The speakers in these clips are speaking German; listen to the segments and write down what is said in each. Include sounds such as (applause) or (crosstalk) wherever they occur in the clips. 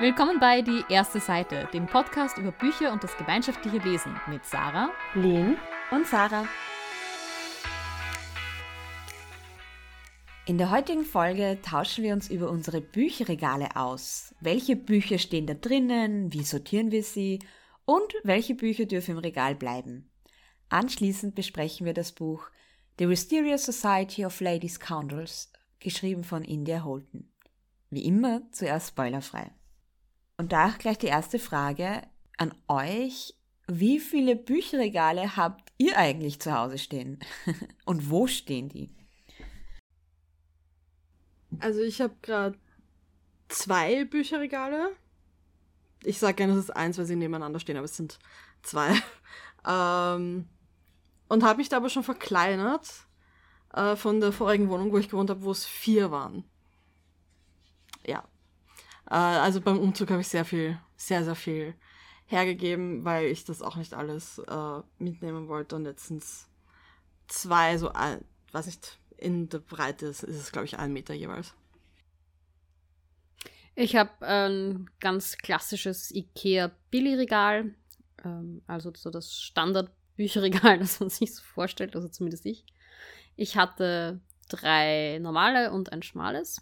Willkommen bei Die erste Seite, dem Podcast über Bücher und das gemeinschaftliche Lesen mit Sarah, Lynn und Sarah. In der heutigen Folge tauschen wir uns über unsere Bücherregale aus. Welche Bücher stehen da drinnen? Wie sortieren wir sie? Und welche Bücher dürfen im Regal bleiben? Anschließend besprechen wir das Buch The Wisteria Society of Lady Scoundrels, geschrieben von India Holton. Wie immer zuerst spoilerfrei. Und da auch gleich die erste Frage an euch. Wie viele Bücherregale habt ihr eigentlich zu Hause stehen? (laughs) Und wo stehen die? Also ich habe gerade zwei Bücherregale. Ich sage gerne, es ist eins, weil sie nebeneinander stehen, aber es sind zwei. (laughs) Ähm, und habe mich da aber schon verkleinert äh, von der vorigen Wohnung, wo ich gewohnt habe, wo es vier waren. Ja. Äh, also beim Umzug habe ich sehr viel, sehr, sehr viel hergegeben, weil ich das auch nicht alles äh, mitnehmen wollte. Und es zwei, so, ein, weiß nicht, in der Breite ist, ist es, glaube ich, ein Meter jeweils. Ich habe ein ganz klassisches IKEA-Billigregal, ähm, also so das Standard-Bücherregal, (laughs) das man sich so vorstellt, also zumindest ich. Ich hatte drei normale und ein schmales.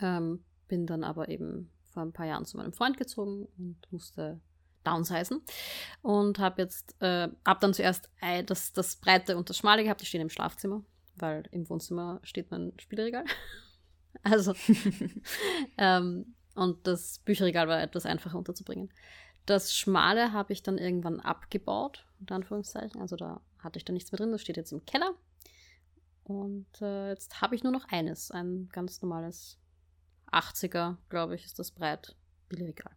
Ähm, bin dann aber eben vor ein paar Jahren zu meinem Freund gezogen und musste downsizen. Und habe jetzt, äh, hab dann zuerst das, das breite und das schmale gehabt, die stehen im Schlafzimmer, weil im Wohnzimmer steht mein Spielregal. (laughs) also, (laughs) ähm, und das Bücherregal war etwas einfacher unterzubringen. Das Schmale habe ich dann irgendwann abgebaut, unter Anführungszeichen. Also da hatte ich dann nichts mehr drin, das steht jetzt im Keller. Und äh, jetzt habe ich nur noch eines, ein ganz normales 80er, glaube ich, ist das breit Billigregal.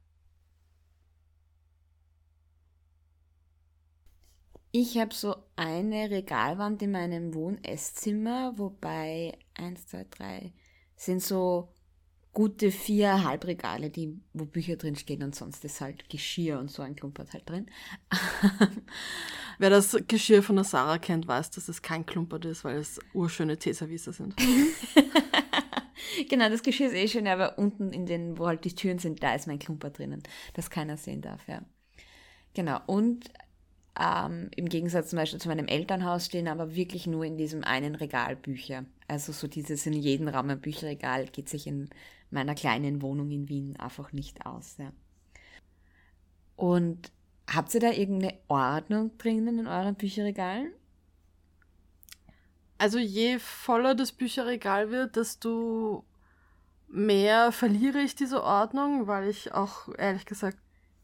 Ich habe so eine Regalwand in meinem Wohn-Esszimmer, wobei eins, zwei, drei sind so gute vier Halbregale, die, wo Bücher drin stehen und sonst ist halt Geschirr und so ein Klumpert halt drin. (laughs) Wer das Geschirr von der Sarah kennt, weiß, dass es kein Klumpert ist, weil es urschöne Teeservice sind. (laughs) (laughs) genau, das Geschirr ist eh schön, aber unten in den, wo halt die Türen sind, da ist mein Klumper drinnen, dass keiner sehen darf, ja. Genau, und ähm, im Gegensatz zum Beispiel zu meinem Elternhaus stehen aber wirklich nur in diesem einen Regal Bücher. Also so dieses in jedem Raum ein Bücherregal geht sich in meiner kleinen Wohnung in Wien einfach nicht aus. Ja. Und habt ihr da irgendeine Ordnung drinnen in euren Bücherregalen? Also je voller das Bücherregal wird, desto mehr verliere ich diese Ordnung, weil ich auch ehrlich gesagt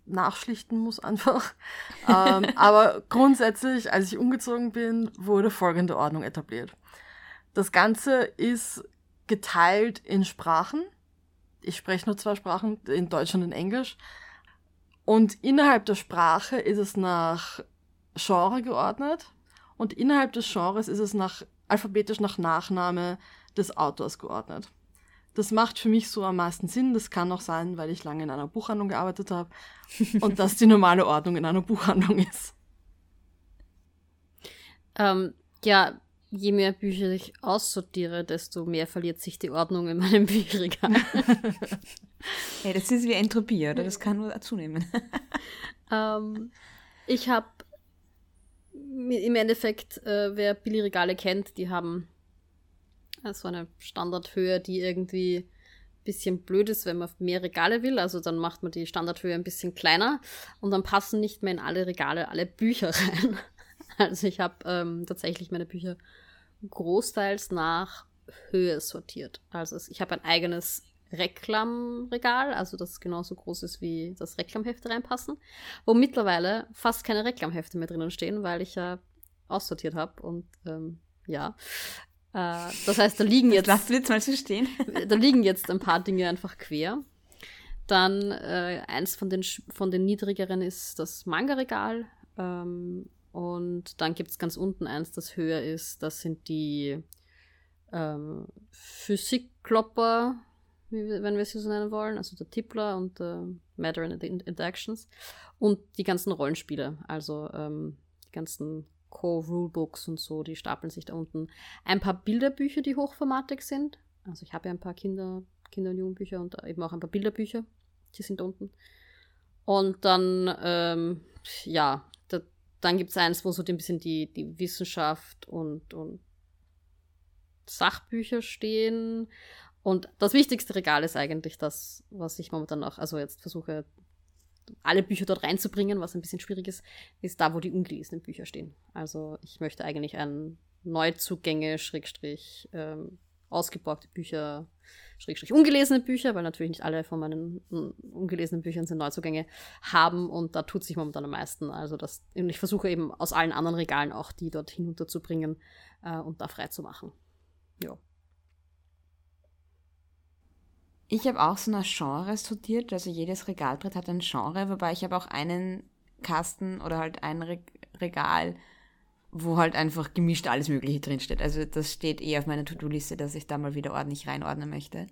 nachschlichten muss einfach. (laughs) ähm, aber grundsätzlich, als ich umgezogen bin, wurde folgende Ordnung etabliert. Das Ganze ist geteilt in Sprachen. Ich spreche nur zwei Sprachen, in Deutsch und in Englisch. Und innerhalb der Sprache ist es nach Genre geordnet. Und innerhalb des Genres ist es nach, alphabetisch nach Nachname des Autors geordnet. Das macht für mich so am meisten Sinn. Das kann auch sein, weil ich lange in einer Buchhandlung gearbeitet habe (laughs) und das die normale Ordnung in einer Buchhandlung ist. Ähm, ja, je mehr Bücher ich aussortiere, desto mehr verliert sich die Ordnung in meinem (laughs) Bücherregal. hey, das ist wie Entropie, oder? Das kann nur zunehmen. ähm, ich habe im Endeffekt, äh, wer Billigregale kennt, die haben so eine Standardhöhe, die irgendwie ein bisschen blöd ist, wenn man mehr Regale will. Also dann macht man die Standardhöhe ein bisschen kleiner und dann passen nicht mehr in alle Regale alle Bücher (laughs) rein. Also ich habe ähm, tatsächlich meine Bücher großteils nach Höhe sortiert. Also ich habe ein eigenes Reklamregal, also das genauso groß ist wie das Reklamhefte reinpassen, wo mittlerweile fast keine Reklamhefte mehr drinnen stehen, weil ich ja aussortiert habe und ähm, ja. Äh, das heißt, da liegen jetzt. Lass jetzt mal so stehen. (laughs) da liegen jetzt ein paar Dinge einfach quer. Dann äh, eins von den, von den niedrigeren ist das Manga-Regal. Ähm, und dann gibt es ganz unten eins, das höher ist. Das sind die ähm, Physikklopper, wenn wir sie so nennen wollen. Also der Tippler und der Matter and Interactions. Und die ganzen Rollenspiele. Also ähm, die ganzen Co-Rulebooks und so, die stapeln sich da unten. Ein paar Bilderbücher, die hochformatig sind. Also ich habe ja ein paar Kinder, Kinder- und Jugendbücher und eben auch ein paar Bilderbücher. Die sind unten. Und dann, ähm, ja, da, dann gibt es eins, wo so ein bisschen die, die Wissenschaft und, und Sachbücher stehen. Und das wichtigste Regal ist eigentlich das, was ich momentan auch, also jetzt versuche, alle Bücher dort reinzubringen, was ein bisschen schwierig ist, ist da, wo die ungelesenen Bücher stehen. Also ich möchte eigentlich ein Neuzugänge, Schrägstrich, ähm, ausgeborgte Bücher, Schrägstrich, ungelesene Bücher, weil natürlich nicht alle von meinen ungelesenen Büchern sind Neuzugänge, haben und da tut sich momentan am meisten. Also das, und ich versuche eben aus allen anderen Regalen auch die dort hinunterzubringen äh, und da frei zu machen. Ja. Ich habe auch so nach Genres sortiert, also jedes Regalbrett hat ein Genre, wobei ich habe auch einen Kasten oder halt ein Regal, wo halt einfach gemischt alles Mögliche drinsteht. Also das steht eh auf meiner To-Do-Liste, dass ich da mal wieder ordentlich reinordnen möchte.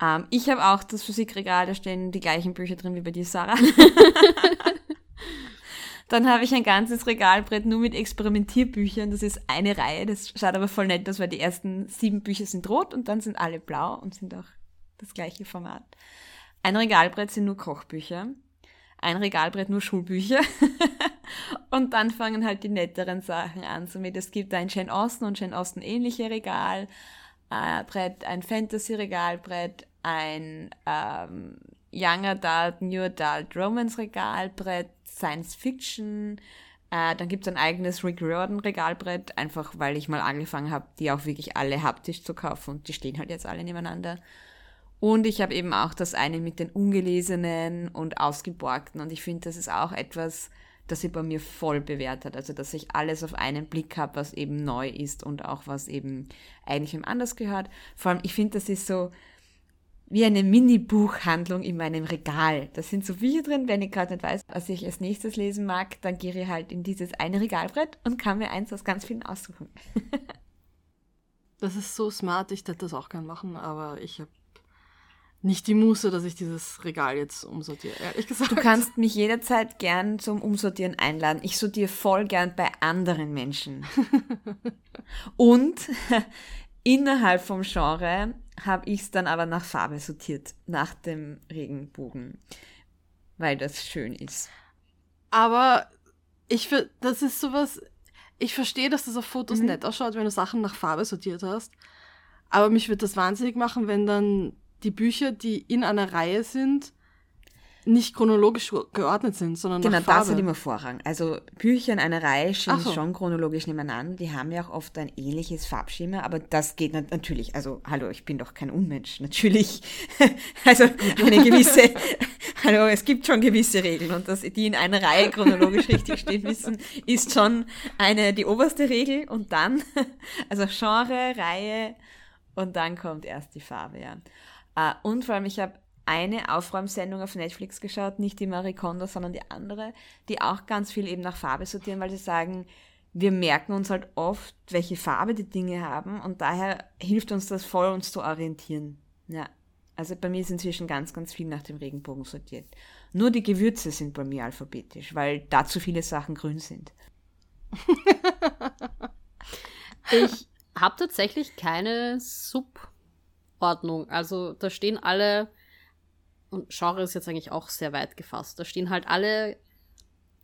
Ähm, ich habe auch das Physikregal, da stehen die gleichen Bücher drin wie bei dir, Sarah. (laughs) Dann habe ich ein ganzes Regalbrett nur mit Experimentierbüchern. Das ist eine Reihe. Das schaut aber voll nett aus, weil die ersten sieben Bücher sind rot und dann sind alle blau und sind auch das gleiche Format. Ein Regalbrett sind nur Kochbücher. Ein Regalbrett nur Schulbücher. (laughs) und dann fangen halt die netteren Sachen an. Somit es gibt ein Jane Austen und Jane Austen ähnliche Regalbrett, äh, ein Fantasy-Regalbrett, ein ähm, Young Adult, New Adult Romance Regalbrett, Science Fiction. Äh, dann gibt es ein eigenes Rick Riordan Regalbrett, einfach weil ich mal angefangen habe, die auch wirklich alle haptisch zu kaufen und die stehen halt jetzt alle nebeneinander. Und ich habe eben auch das eine mit den ungelesenen und ausgeborgten und ich finde, das ist auch etwas, das sich bei mir voll bewährt hat. Also, dass ich alles auf einen Blick habe, was eben neu ist und auch was eben eigentlich im anders gehört. Vor allem, ich finde, das ist so, wie eine Mini-Buchhandlung in meinem Regal. Da sind so Bücher drin, wenn ich gerade nicht weiß, was ich als nächstes lesen mag, dann gehe ich halt in dieses eine Regalbrett und kann mir eins aus ganz vielen aussuchen. (laughs) das ist so smart, ich hätte das auch gern machen, aber ich habe nicht die Muße, dass ich dieses Regal jetzt umsortiere, ehrlich gesagt. Du kannst mich jederzeit gern zum Umsortieren einladen. Ich sortiere voll gern bei anderen Menschen. (laughs) und (laughs) innerhalb vom Genre habe ich es dann aber nach Farbe sortiert, nach dem Regenbogen, weil das schön ist. Aber ich finde, das ist sowas, ich verstehe, dass das auf Fotos mhm. nett ausschaut, wenn du Sachen nach Farbe sortiert hast. Aber mich würde das wahnsinnig machen, wenn dann die Bücher, die in einer Reihe sind, nicht chronologisch geordnet sind, sondern genau, nach Farbe. das hat immer Vorrang. Also Bücher in einer Reihe stehen so. schon chronologisch nebeneinander. Die haben ja auch oft ein ähnliches Farbschema, aber das geht natürlich. Also hallo, ich bin doch kein Unmensch. (laughs) Natürlich. also eine gewisse. (laughs) hallo, es gibt schon gewisse Regeln und dass die in einer Reihe chronologisch richtig stehen müssen, ist schon eine die oberste Regel und dann (laughs) also Genre, Reihe und dann kommt erst die Farbe. Ja. Uh, und vor allem ich habe eine Aufräumsendung auf Netflix geschaut, nicht die Marie Kondo, sondern die andere, die auch ganz viel eben nach Farbe sortieren, weil sie sagen, wir merken uns halt oft, welche Farbe die Dinge haben und daher hilft uns das voll, uns zu orientieren. Ja. Also bei mir ist inzwischen ganz, ganz viel nach dem Regenbogen sortiert. Nur die Gewürze sind bei mir alphabetisch, weil da zu viele Sachen grün sind. (laughs) ich habe tatsächlich keine Subordnung. Also da stehen alle und Genre ist jetzt eigentlich auch sehr weit gefasst. Da stehen halt alle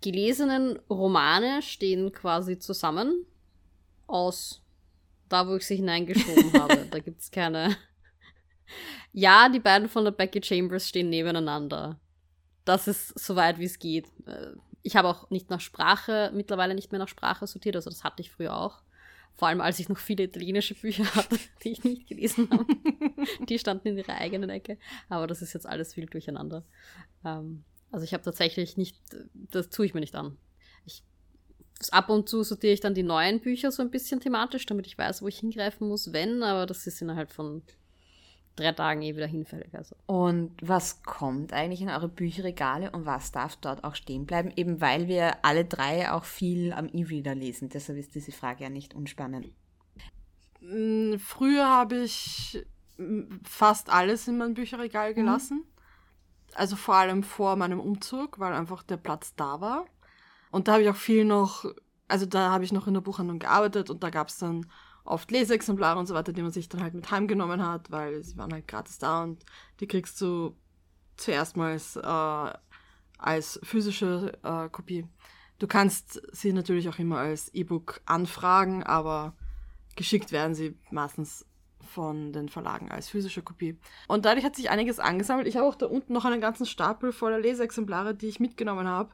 gelesenen Romane stehen quasi zusammen aus da, wo ich sie hineingeschoben (laughs) habe. Da gibt es keine. (laughs) ja, die beiden von der Becky Chambers stehen nebeneinander. Das ist so weit, wie es geht. Äh, ich habe auch nicht nach Sprache, mittlerweile nicht mehr nach Sprache sortiert, also das hatte ich früher auch. Vor allem, als ich noch viele italienische Bücher (laughs) hatte, die ich nicht gelesen habe. (laughs) die standen in ihrer eigenen Ecke. Aber das ist jetzt alles viel durcheinander. Ähm, also ich habe tatsächlich nicht, das tue ich mir nicht an. Ich, ab und zu sortiere ich dann die neuen Bücher so ein bisschen thematisch, damit ich weiß, wo ich hingreifen muss, wenn, aber das ist innerhalb von drei Tagen eh wieder hinfällig. Also. Und was kommt eigentlich in eure Bücherregale und was darf dort auch stehen bleiben? Eben weil wir alle drei auch viel am E-Reader lesen. Deshalb ist diese Frage ja nicht unspannend. Mm, früher habe ich mm, fast alles in mein Bücherregal mhm. gelassen. Mhm. Also vor allem vor meinem Umzug, weil einfach der Platz da war. Und da habe ich auch viel noch, also da habe ich noch in der Buchhandlung gearbeitet und da gab es dann oft Leseexemplare und so weiter, die man sich dann halt mit heimgenommen hat, weil sie waren halt gratis da und die kriegst du zuerst mal äh, als physische äh, Kopie. Du kannst sie natürlich auch immer als E-Book anfragen, aber geschickt werden sie meistens von den Verlagen als physische Kopie. Und dadurch hat sich einiges angesammelt. Ich habe auch da unten noch einen ganzen Stapel voller Leseexemplare, die ich mitgenommen habe,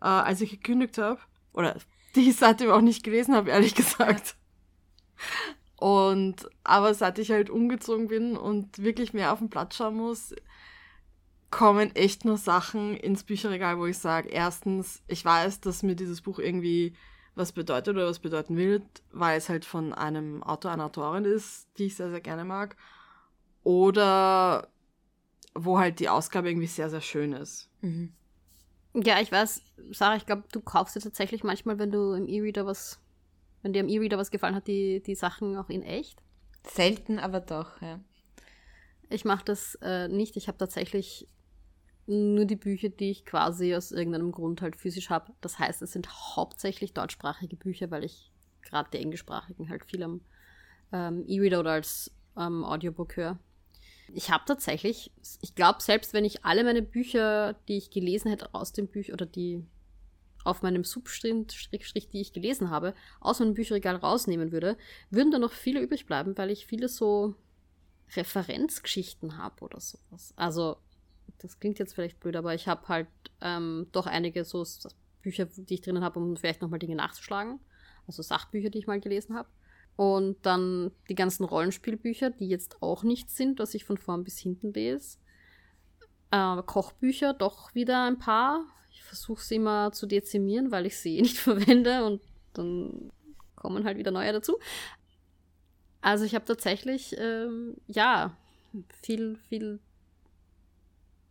äh, als ich gekündigt habe. Oder die ich seitdem auch nicht gelesen habe, ehrlich gesagt. Und aber seit ich halt umgezogen bin und wirklich mehr auf den Platz schauen muss, kommen echt nur Sachen ins Bücherregal, wo ich sage, erstens, ich weiß, dass mir dieses Buch irgendwie was bedeutet oder was bedeuten will, weil es halt von einem Autor, einer Autorin ist, die ich sehr, sehr gerne mag. Oder wo halt die Ausgabe irgendwie sehr, sehr schön ist. Mhm. Ja, ich weiß, Sarah, ich glaube, du kaufst dir tatsächlich manchmal, wenn du im E-Reader was, wenn dir im E-Reader was gefallen hat, die, die Sachen auch in echt. Selten, aber doch, ja. Ich mache das äh, nicht. Ich habe tatsächlich nur die Bücher, die ich quasi aus irgendeinem Grund halt physisch habe. Das heißt, es sind hauptsächlich deutschsprachige Bücher, weil ich gerade die englischsprachigen halt viel am ähm, E-Reader oder als ähm, Audiobook höre. Ich habe tatsächlich, ich glaube, selbst wenn ich alle meine Bücher, die ich gelesen hätte, aus dem Büch oder die auf meinem Substrich, die ich gelesen habe, aus meinem Bücherregal rausnehmen würde, würden da noch viele übrig bleiben, weil ich viele so Referenzgeschichten habe oder sowas. Also das klingt jetzt vielleicht blöd, aber ich habe halt ähm, doch einige so Bücher, die ich drinnen habe, um vielleicht nochmal Dinge nachzuschlagen. Also Sachbücher, die ich mal gelesen habe. Und dann die ganzen Rollenspielbücher, die jetzt auch nichts sind, was ich von vorn bis hinten lese. Äh, Kochbücher doch wieder ein paar. Ich versuche sie immer zu dezimieren, weil ich sie eh nicht (laughs) verwende und dann kommen halt wieder neue dazu. Also ich habe tatsächlich, ähm, ja, viel, viel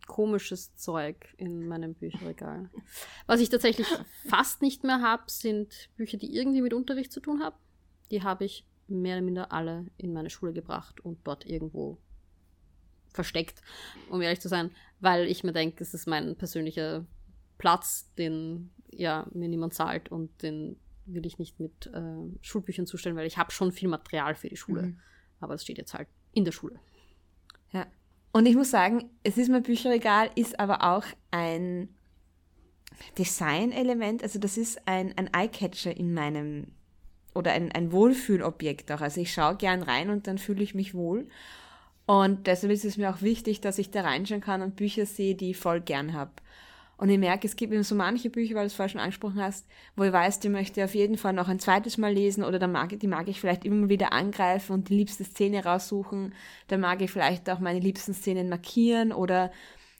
komisches Zeug in meinem Bücherregal. Was ich tatsächlich fast nicht mehr habe, sind Bücher, die irgendwie mit Unterricht zu tun haben. Die habe ich mehr oder minder alle in meine Schule gebracht und dort irgendwo versteckt, um ehrlich zu sein, weil ich mir denke, es ist mein persönlicher Platz, den ja mir niemand zahlt und den will ich nicht mit äh, Schulbüchern zustellen, weil ich habe schon viel Material für die Schule. Mhm. Aber es steht jetzt halt in der Schule. Ja, und ich muss sagen, es ist mein Bücherregal, ist aber auch ein Designelement. Also das ist ein, ein Eyecatcher in meinem, oder ein, ein Wohlfühlobjekt auch. Also ich schaue gern rein und dann fühle ich mich wohl. Und deshalb ist es mir auch wichtig, dass ich da reinschauen kann und Bücher sehe, die ich voll gern habe. Und ich merke, es gibt eben so manche Bücher, weil du es vorher schon angesprochen hast, wo ich weiß, die möchte ich auf jeden Fall noch ein zweites Mal lesen oder da mag, die mag ich vielleicht immer wieder angreifen und die liebste Szene raussuchen. Da mag ich vielleicht auch meine liebsten Szenen markieren oder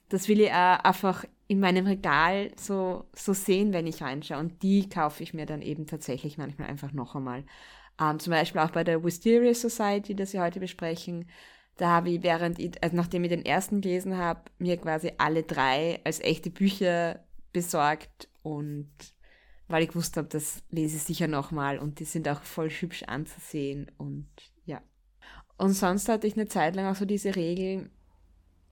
das will ich auch einfach in meinem Regal so, so sehen, wenn ich reinschaue. Und die kaufe ich mir dann eben tatsächlich manchmal einfach noch einmal. Ähm, zum Beispiel auch bei der Wisteria Society, das wir heute besprechen, da habe ich während ich, also nachdem ich den ersten gelesen habe, mir quasi alle drei als echte Bücher besorgt und weil ich gewusst habe, das lese ich sicher nochmal und die sind auch voll hübsch anzusehen und ja. Und sonst hatte ich eine Zeit lang auch so diese Regel,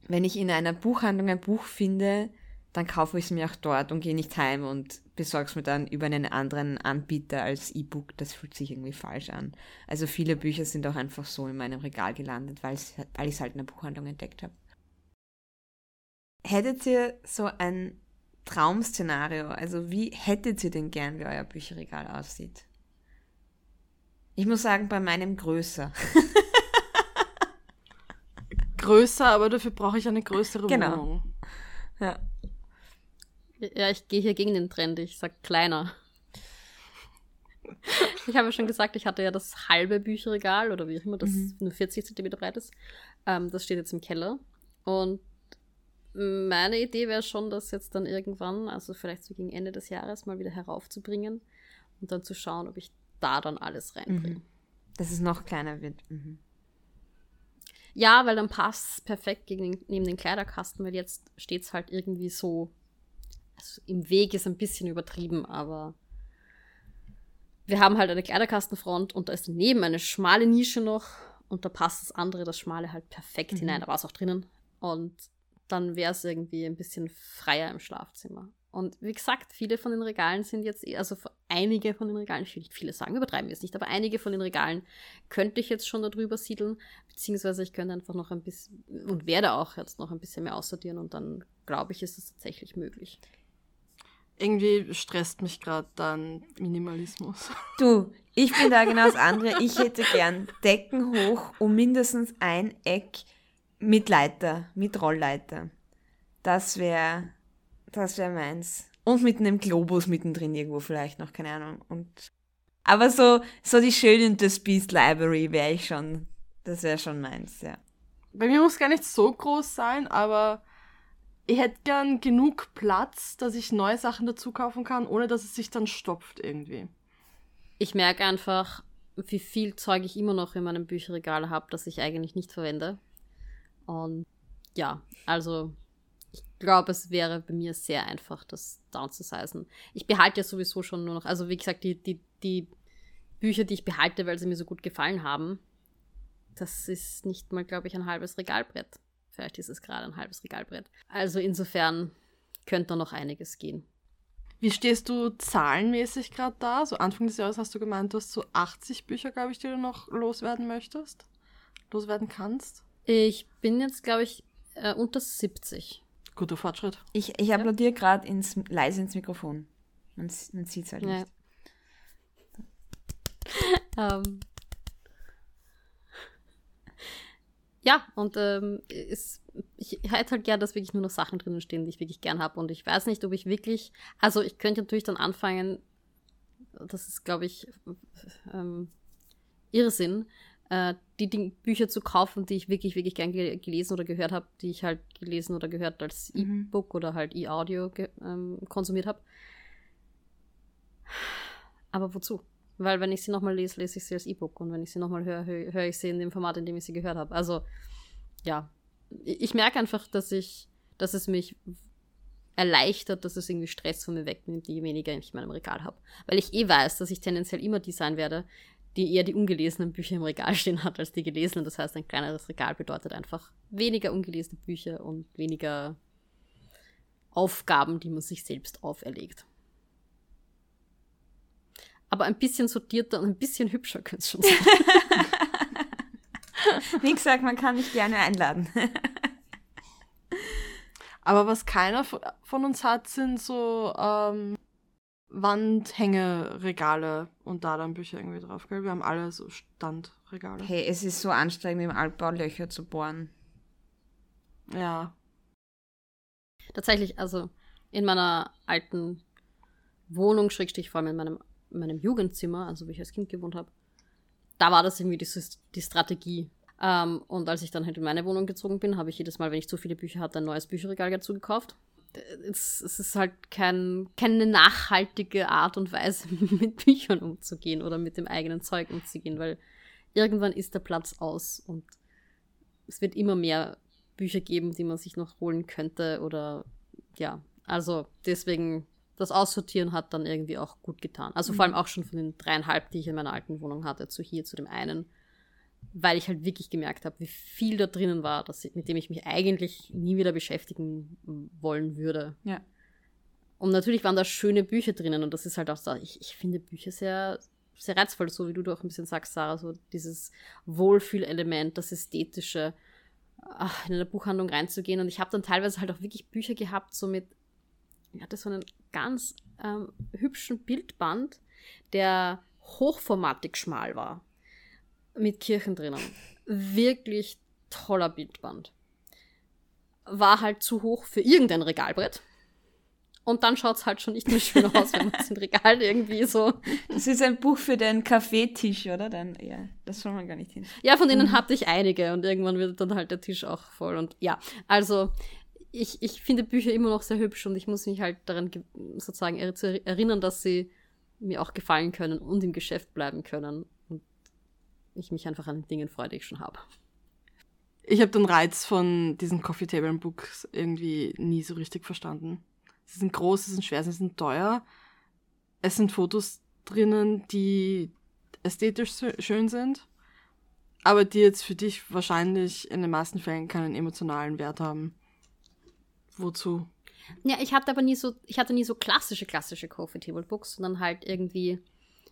wenn ich in einer Buchhandlung ein Buch finde, dann kaufe ich es mir auch dort und gehe nicht heim und besorge es mir dann über einen anderen Anbieter als E-Book. Das fühlt sich irgendwie falsch an. Also viele Bücher sind auch einfach so in meinem Regal gelandet, weil ich es halt in der Buchhandlung entdeckt habe. Hättet ihr so ein Traum-Szenario? Also wie hättet ihr denn gern, wie euer Bücherregal aussieht? Ich muss sagen, bei meinem größer. größer, aber dafür brauche ich eine größere genau. Wohnung. Ja. Ja, ich gehe hier gegen den Trend. Ich sag kleiner. Ich habe ja schon gesagt, ich hatte ja das halbe Bücherregal oder wie auch immer, das mhm. nur 40 cm breit ist. Ähm, das steht jetzt im Keller. Und meine Idee wäre schon, das jetzt dann irgendwann, also vielleicht so gegen Ende des Jahres, mal wieder heraufzubringen und dann zu schauen, ob ich da dann alles reinbringe. Mhm. Dass es noch kleiner wird. Mhm. Ja, weil dann passt es perfekt gegen, neben den Kleiderkasten, weil jetzt steht es halt irgendwie so im Weg ist ein bisschen übertrieben, aber wir haben halt eine Kleiderkastenfront und da ist daneben eine schmale Nische noch und da passt das andere, das schmale halt perfekt mhm. hinein. Da war es auch drinnen und dann wäre es irgendwie ein bisschen freier im Schlafzimmer. Und wie gesagt, viele von den Regalen sind jetzt, eh, also einige von den Regalen, ich will nicht viele sagen, übertreiben wir es nicht, aber einige von den Regalen könnte ich jetzt schon darüber siedeln, beziehungsweise ich könnte einfach noch ein bisschen und werde auch jetzt noch ein bisschen mehr aussortieren und dann glaube ich, ist es tatsächlich möglich. Irgendwie stresst mich gerade dann Minimalismus. (laughs) Du, ich bin da genau das andere. Ich hätte gern Decken hoch um mindestens ein Eck mit Leiter, mit Rollleiter. Das wäre, das wäre meins. Und mit einem Globus mittendrin irgendwo vielleicht noch, keine Ahnung. Und, aber so, so die schöne The Beast Library wäre ich schon, das wäre schon meins, ja. Bei mir muss gar nicht so groß sein, aber ich hätte gern genug Platz, dass ich neue Sachen dazu kaufen kann, ohne dass es sich dann stopft irgendwie. Ich merke einfach, wie viel Zeug ich immer noch in meinem Bücherregal habe, das ich eigentlich nicht verwende. Und ja, also ich glaube, es wäre bei mir sehr einfach, das downzusizen. Ich behalte ja sowieso schon nur noch, also wie gesagt, die, die, die Bücher, die ich behalte, weil sie mir so gut gefallen haben, das ist nicht mal, glaube ich, ein halbes Regalbrett. Vielleicht ist es gerade ein halbes Regalbrett. Also insofern könnte da noch einiges gehen. Wie stehst du zahlenmäßig gerade da? So Anfang des Jahres hast du gemeint, du hast so 80 Bücher, glaube ich, die du noch loswerden möchtest, loswerden kannst. Ich bin jetzt, glaube ich, äh, unter 70. Guter Fortschritt. Ich, ich applaudiere ja. gerade ins, leise ins Mikrofon. Man, man sieht es halt nicht. Ja. (laughs) um, ja, und ähm, ist, ich hätte halt gern, dass wirklich nur noch Sachen drinnen stehen, die ich wirklich gern habe. Und ich weiß nicht, ob ich wirklich. Also, ich könnte natürlich dann anfangen, das ist, glaube ich, ähm, Irrsinn, äh, die Ding Bücher zu kaufen, die ich wirklich, wirklich gern ge gelesen oder gehört habe, die ich halt gelesen oder gehört als mhm. E-Book oder halt E-Audio ähm, konsumiert habe. Aber wozu? Weil wenn ich sie nochmal lese, lese ich sie als E-Book und wenn ich sie nochmal höre, höre hör ich sie in dem Format, in dem ich sie gehört habe. Also, ja. Ich merke einfach, dass ich, dass es mich erleichtert, dass es irgendwie Stress von mir wegnimmt, je weniger ich in meinem Regal habe. Weil ich eh weiß, dass ich tendenziell immer die sein werde, die eher die ungelesenen Bücher im Regal (laughs) stehen hat als die gelesenen. Das heißt, ein kleineres Regal bedeutet einfach weniger ungelesene Bücher und weniger Aufgaben, die man sich selbst auferlegt. Aber ein bisschen sortierter und ein bisschen hübscher könnte es schon sein. (laughs) Wie gesagt, man kann mich gerne einladen. (laughs) Aber was keiner von uns hat, sind so ähm, Wandhängeregale und da dann Bücher irgendwie drauf. Gell? Wir haben alle so Standregale. Hey, es ist so anstrengend, im Altbau Löcher zu bohren. Ja. Tatsächlich, also in meiner alten Wohnung, Schrägstrich vor allem in meinem in meinem Jugendzimmer, also wo ich als Kind gewohnt habe, da war das irgendwie die, die Strategie. Ähm, und als ich dann halt in meine Wohnung gezogen bin, habe ich jedes Mal, wenn ich zu viele Bücher hatte, ein neues Bücherregal dazu gekauft. Es, es ist halt kein, keine nachhaltige Art und Weise, (laughs) mit Büchern umzugehen oder mit dem eigenen Zeug umzugehen, weil irgendwann ist der Platz aus und es wird immer mehr Bücher geben, die man sich noch holen könnte oder ja, also deswegen das Aussortieren hat dann irgendwie auch gut getan. Also mhm. vor allem auch schon von den dreieinhalb, die ich in meiner alten Wohnung hatte, zu hier, zu dem einen. Weil ich halt wirklich gemerkt habe, wie viel da drinnen war, dass ich, mit dem ich mich eigentlich nie wieder beschäftigen wollen würde. Ja. Und natürlich waren da schöne Bücher drinnen und das ist halt auch so, ich, ich finde Bücher sehr, sehr reizvoll, so wie du auch ein bisschen sagst, Sarah, so dieses Wohlfühlelement, das Ästhetische, ach, in eine Buchhandlung reinzugehen. Und ich habe dann teilweise halt auch wirklich Bücher gehabt, so mit ich hatte so einen ganz ähm, hübschen Bildband, der hochformatig schmal war. Mit Kirchen drinnen. Wirklich toller Bildband. War halt zu hoch für irgendein Regalbrett. Und dann schaut es halt schon nicht mehr schön aus, wenn man es im Regal irgendwie so. Das ist ein Buch für den Kaffeetisch, oder? Dann, ja, das soll man gar nicht hin. Ja, von denen mhm. hatte ich einige und irgendwann wird dann halt der Tisch auch voll. Und ja, also ich, ich finde Bücher immer noch sehr hübsch und ich muss mich halt daran sozusagen erinnern, dass sie mir auch gefallen können und im Geschäft bleiben können und ich mich einfach an den Dingen freue, die ich schon habe. Ich habe den Reiz von diesen Coffee Table Books irgendwie nie so richtig verstanden. Sie sind groß, sie sind schwer, sie sind teuer. Es sind Fotos drinnen, die ästhetisch schön sind, aber die jetzt für dich wahrscheinlich in den meisten Fällen keinen emotionalen Wert haben. Wozu? Ja, ich hatte aber nie so, ich hatte nie so klassische, klassische Coffee Table Books, sondern halt irgendwie,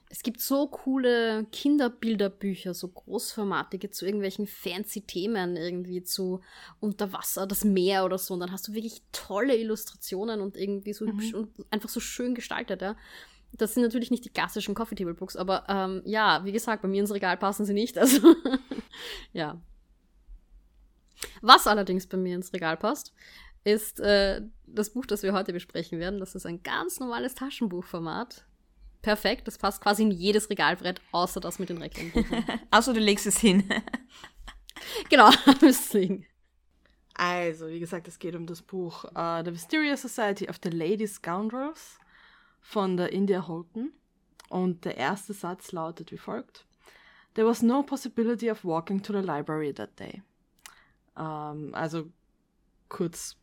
es gibt so coole Kinderbilderbücher, so großformatige zu irgendwelchen fancy Themen, irgendwie zu Unterwasser, das Meer oder so. Und dann hast du wirklich tolle Illustrationen und irgendwie so Mhm. und einfach so schön gestaltet, ja. Das sind natürlich nicht die klassischen Coffee Table Books, aber ähm, ja, wie gesagt, bei mir ins Regal passen sie nicht. Also, (laughs) ja. Was allerdings bei mir ins Regal passt, ist äh, das Buch, das wir heute besprechen werden. Das ist ein ganz normales Taschenbuchformat. Perfekt, das passt quasi in jedes Regalbrett, außer das mit den Recklingbüchern. Also (laughs) du legst es hin. (laughs) genau, (laughs) müsste liegen. Also, wie gesagt, es geht um das Buch äh, The Mysterious Society of the Lady Scoundrels von der India Holton. Und der erste Satz lautet wie folgt. There was no possibility of walking to the library that day. Ähm, also kurz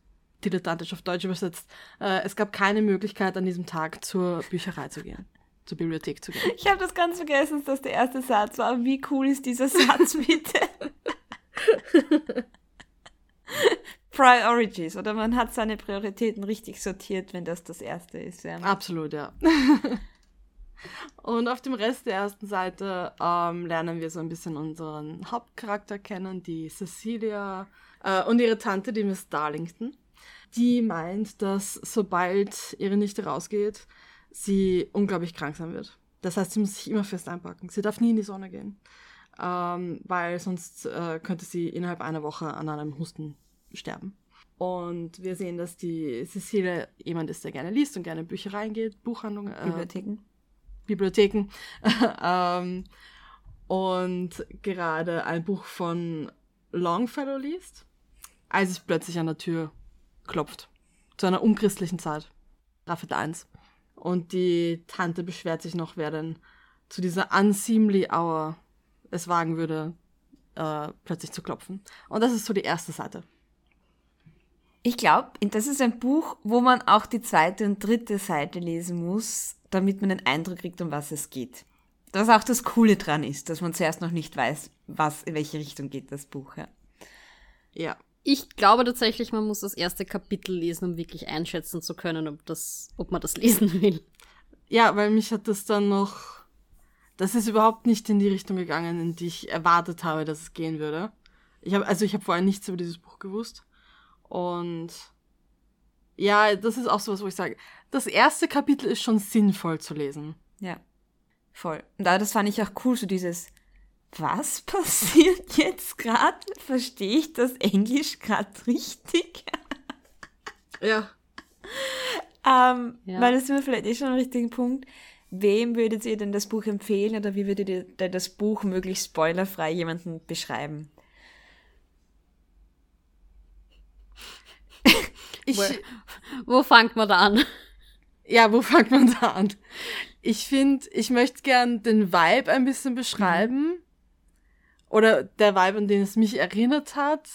dilettantisch auf Deutsch übersetzt. Äh, es gab keine Möglichkeit, an diesem Tag zur Bücherei zu gehen, zur Bibliothek zu gehen. Ich habe das ganz vergessen, dass der erste Satz war. Wie cool ist dieser Satz (laughs) bitte? Priorities, oder man hat seine Prioritäten richtig sortiert, wenn das das erste ist. Ja. Absolut, ja. Und auf dem Rest der ersten Seite ähm, lernen wir so ein bisschen unseren Hauptcharakter kennen, die Cecilia äh, und ihre Tante, die Miss Darlington. Die meint, dass sobald ihre Nichte rausgeht, sie unglaublich krank sein wird. Das heißt, sie muss sich immer fest einpacken. Sie darf nie in die Sonne gehen, ähm, weil sonst äh, könnte sie innerhalb einer Woche an einem Husten sterben. Und wir sehen, dass die Cecilia jemand ist, der gerne liest und gerne in Büchereien geht, Buchhandlungen, äh, Bibliotheken. Bibliotheken. (laughs) ähm, und gerade ein Buch von Longfellow liest, als es plötzlich an der Tür klopft. Zu einer unchristlichen Zeit. Raffet 1. Und die Tante beschwert sich noch, wer denn zu dieser unseemly hour es wagen würde, äh, plötzlich zu klopfen. Und das ist so die erste Seite. Ich glaube, das ist ein Buch, wo man auch die zweite und dritte Seite lesen muss, damit man den Eindruck kriegt, um was es geht. Was auch das Coole dran ist, dass man zuerst noch nicht weiß, was, in welche Richtung geht das Buch. Ja. Ja. Ich glaube tatsächlich, man muss das erste Kapitel lesen, um wirklich einschätzen zu können, ob, das, ob man das (laughs) lesen will. Ja, weil mich hat das dann noch. Das ist überhaupt nicht in die Richtung gegangen, in die ich erwartet habe, dass es gehen würde. Ich habe also ich habe vorher nichts über dieses Buch gewusst und ja, das ist auch sowas, wo ich sage, das erste Kapitel ist schon sinnvoll zu lesen. Ja, voll. Und da, das fand ich auch cool, so dieses, was (laughs) passiert jetzt gerade? Verstehe ich das Englisch gerade richtig? Ja. Ähm, Ja. Weil das sind wir vielleicht eh schon am richtigen Punkt. Wem würdet ihr denn das Buch empfehlen oder wie würdet ihr denn das Buch möglichst spoilerfrei jemanden beschreiben? Ich. Wo fängt man da an? ja, wo fängt man da an? Ich finde, ich möchte gern den Vibe ein bisschen beschreiben. Oder der Vibe, an den es mich erinnert hat,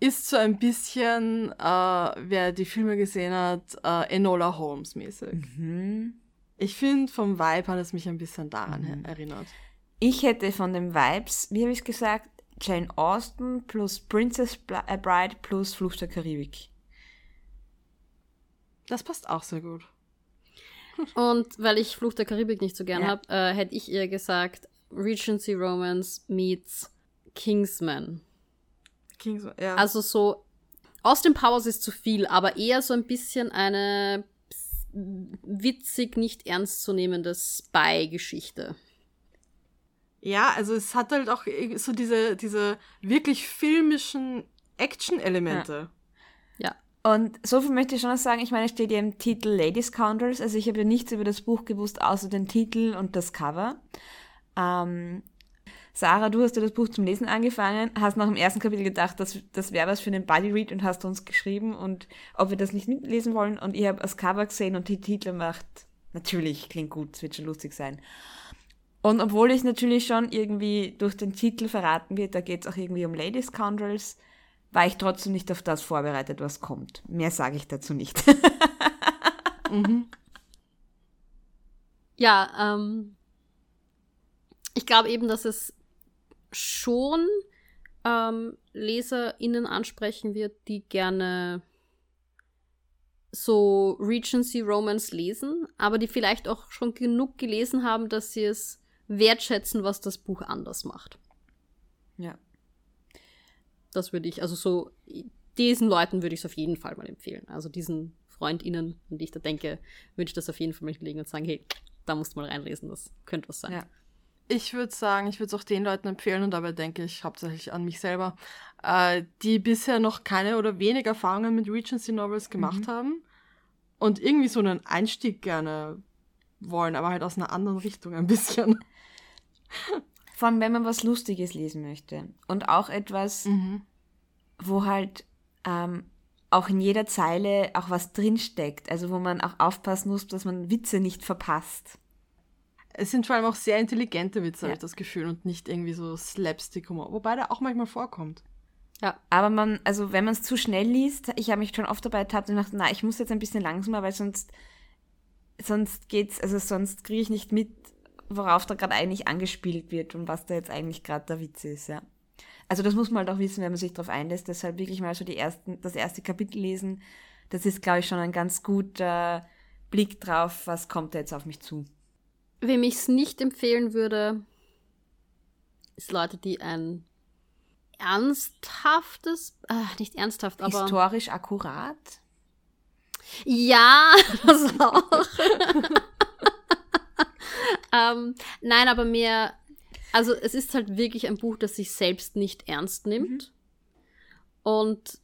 ist so ein bisschen, äh, wer die Filme gesehen hat, äh, Enola Holmes mäßig. Mhm. Ich finde, vom Vibe hat es mich ein bisschen daran her- erinnert. Ich hätte von den Vibes, wie habe ich gesagt, Jane Austen plus Princess äh, Bride plus Fluch der Karibik. Das passt auch sehr gut. Und weil ich Fluch der Karibik nicht so gern Ja. hab, äh, hätte ich ihr gesagt, Regency Romance meets Kingsman. Kings, ja. Also so, Austin Powers ist zu viel, aber eher so ein bisschen eine witzig, nicht ernstzunehmende Spy-Geschichte. Ja, also es hat halt auch so diese, diese wirklich filmischen Action-Elemente. Ja. Und so viel möchte ich schon noch sagen, ich meine, es steht ja im Titel Lady Scoundrels, also ich habe ja nichts über das Buch gewusst, außer den Titel und das Cover. Ähm, Sarah, du hast ja das Buch zum Lesen angefangen, hast nach dem ersten Kapitel gedacht, das, das wäre was für einen Buddy Read und hast uns geschrieben und ob wir das nicht mitlesen wollen und ich habe das Cover gesehen und die Titel macht, natürlich, klingt gut, es wird schon lustig sein. Und obwohl ich natürlich schon irgendwie durch den Titel verraten wird, da geht es auch irgendwie um Lady Scoundrels, war ich trotzdem nicht auf das vorbereitet, was kommt. Mehr sage ich dazu nicht. (laughs) Mhm. Ja, ähm, ich glaube eben, dass es schon ähm, LeserInnen ansprechen wird, die gerne so Regency Romance lesen, aber die vielleicht auch schon genug gelesen haben, dass sie es wertschätzen, was das Buch anders macht. Ja. Das würde ich, also so, diesen Leuten würde ich es auf jeden Fall mal empfehlen. Also diesen FreundInnen, an die ich da denke, würde ich das auf jeden Fall mal legen und sagen, hey, da musst du mal reinlesen, das könnte was sein. Ja. Ich würde sagen, ich würde es auch den Leuten empfehlen und dabei denke ich hauptsächlich an mich selber, äh, die bisher noch keine oder wenig Erfahrungen mit Regency Novels gemacht mhm. haben und irgendwie so einen Einstieg gerne wollen, aber halt aus einer anderen Richtung ein bisschen. (laughs) Vor allem, wenn man was Lustiges lesen möchte und auch etwas, mhm. wo halt ähm, auch in jeder Zeile auch was drinsteckt, also wo man auch aufpassen muss, dass man Witze nicht verpasst. Es sind vor allem auch sehr intelligente Witze, ja. habe ich das Gefühl, und nicht irgendwie so Slapstick-Humor, wobei der auch manchmal vorkommt. Ja, aber man, also wenn man es zu schnell liest, ich habe mich schon oft dabei ertappt und dachte, na, ich muss jetzt ein bisschen langsamer, weil sonst, sonst geht's, also sonst kriege ich nicht mit, worauf da gerade eigentlich angespielt wird und was da jetzt eigentlich gerade der Witz ist, ja. Also das muss man halt auch wissen, wenn man sich darauf einlässt. Deshalb wirklich mal so die ersten, das erste Kapitel lesen. Das ist, glaube ich, schon ein ganz guter Blick drauf, was kommt da jetzt auf mich zu. Wem ich es nicht empfehlen würde, ist Leute, die ein ernsthaftes, äh, nicht ernsthaft, aber. Historisch akkurat? Ja, (laughs) das auch. ähm, nein, aber mehr, also es ist halt wirklich ein Buch, das sich selbst nicht ernst nimmt. Mhm. Und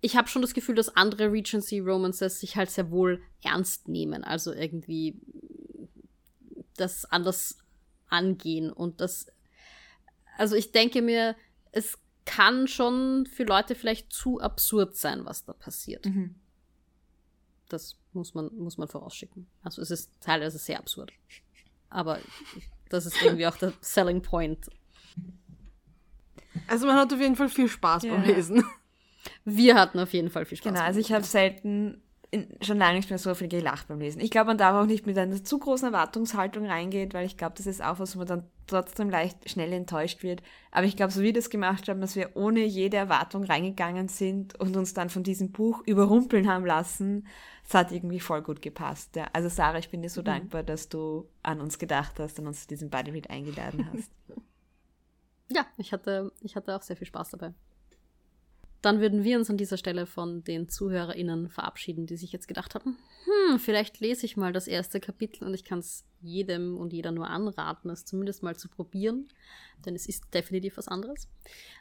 ich habe schon das Gefühl, dass andere Regency Romances sich halt sehr wohl ernst nehmen. Also irgendwie das anders angehen. Und das, also ich denke mir, es kann schon für Leute vielleicht zu absurd sein, was da passiert. Mhm. Das muss man, muss man vorausschicken. Also es ist teilweise sehr absurd. Aber das ist irgendwie auch der (laughs) Selling Point. Also man hat auf jeden Fall viel Spaß ja. beim Lesen. Wir hatten auf jeden Fall viel Spaß. Genau, also ich habe selten schon lange nicht mehr so viel gelacht beim Lesen. Ich glaube, man darf auch nicht mit einer zu großen Erwartungshaltung reingehen, weil ich glaube, das ist auch was, wo man dann trotzdem leicht schnell enttäuscht wird. Aber ich glaube, so wie wir das gemacht haben, dass wir ohne jede Erwartung reingegangen sind und uns dann von diesem Buch überrumpeln haben lassen, das hat irgendwie voll gut gepasst. Ja. Also Sarah, ich bin dir so mhm. dankbar, dass du an uns gedacht hast und uns zu diesem Bodyread eingeladen hast. (laughs) ja, ich hatte, ich hatte auch sehr viel Spaß dabei dann würden wir uns an dieser Stelle von den ZuhörerInnen verabschieden, die sich jetzt gedacht haben, hm, vielleicht lese ich mal das erste Kapitel und ich kann es jedem und jeder nur anraten, es zumindest mal zu probieren, denn es ist definitiv was anderes.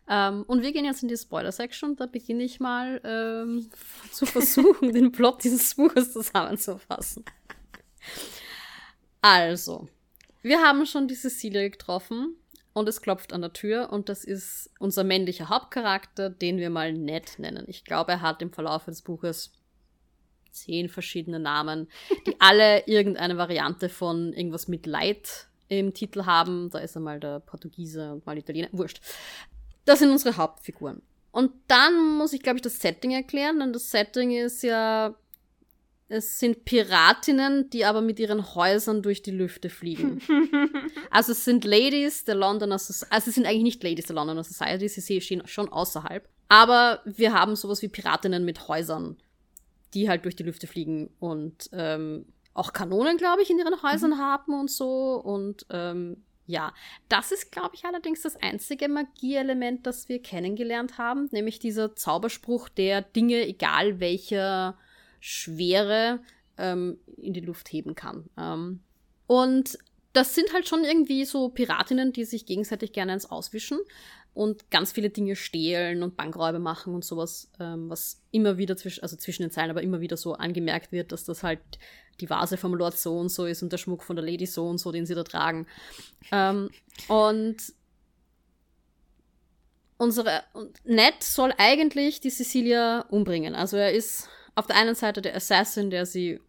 Ähm, und wir gehen jetzt in die Spoiler-Section, da beginne ich mal ähm, zu (laughs) versuchen, den Plot dieses Buches zusammenzufassen. Also, wir haben schon die Cecilia getroffen, und es klopft an der Tür und das ist unser männlicher Hauptcharakter, den wir mal Ned nennen. Ich glaube, er hat im Verlauf des Buches zehn verschiedene Namen, die (laughs) alle irgendeine Variante von irgendwas mit Leid im Titel haben. Da ist einmal der Portugiese und mal Italiener. Wurscht. Das sind unsere Hauptfiguren. Und dann muss ich, glaube ich, das Setting erklären, denn das Setting ist ja es sind Piratinnen, die aber mit ihren Häusern durch die Lüfte fliegen. (laughs) also es sind Ladies der Londoner Society, also es sind eigentlich nicht Ladies der Londoner Society, sie stehen schon außerhalb. Aber wir haben sowas wie Piratinnen mit Häusern, die halt durch die Lüfte fliegen und ähm, auch Kanonen, glaube ich, in ihren Häusern mhm. haben und so. Und ähm, ja, das ist, glaube ich, allerdings das einzige Magieelement, das wir kennengelernt haben, nämlich dieser Zauberspruch, der Dinge, egal welcher Schwere ähm, in die Luft heben kann. Ähm, und das sind halt schon irgendwie so Piratinnen, die sich gegenseitig gerne ins Auswischen und ganz viele Dinge stehlen und Bankräube machen und sowas, ähm, was immer wieder zwischen, also zwischen den Zeilen, aber immer wieder so angemerkt wird, dass das halt die Vase vom Lord so und so ist und der Schmuck von der Lady so und so, den sie da tragen. Ähm, und unsere Ned soll eigentlich die Cecilia umbringen. Also er ist auf der einen Seite der Assassin, der sie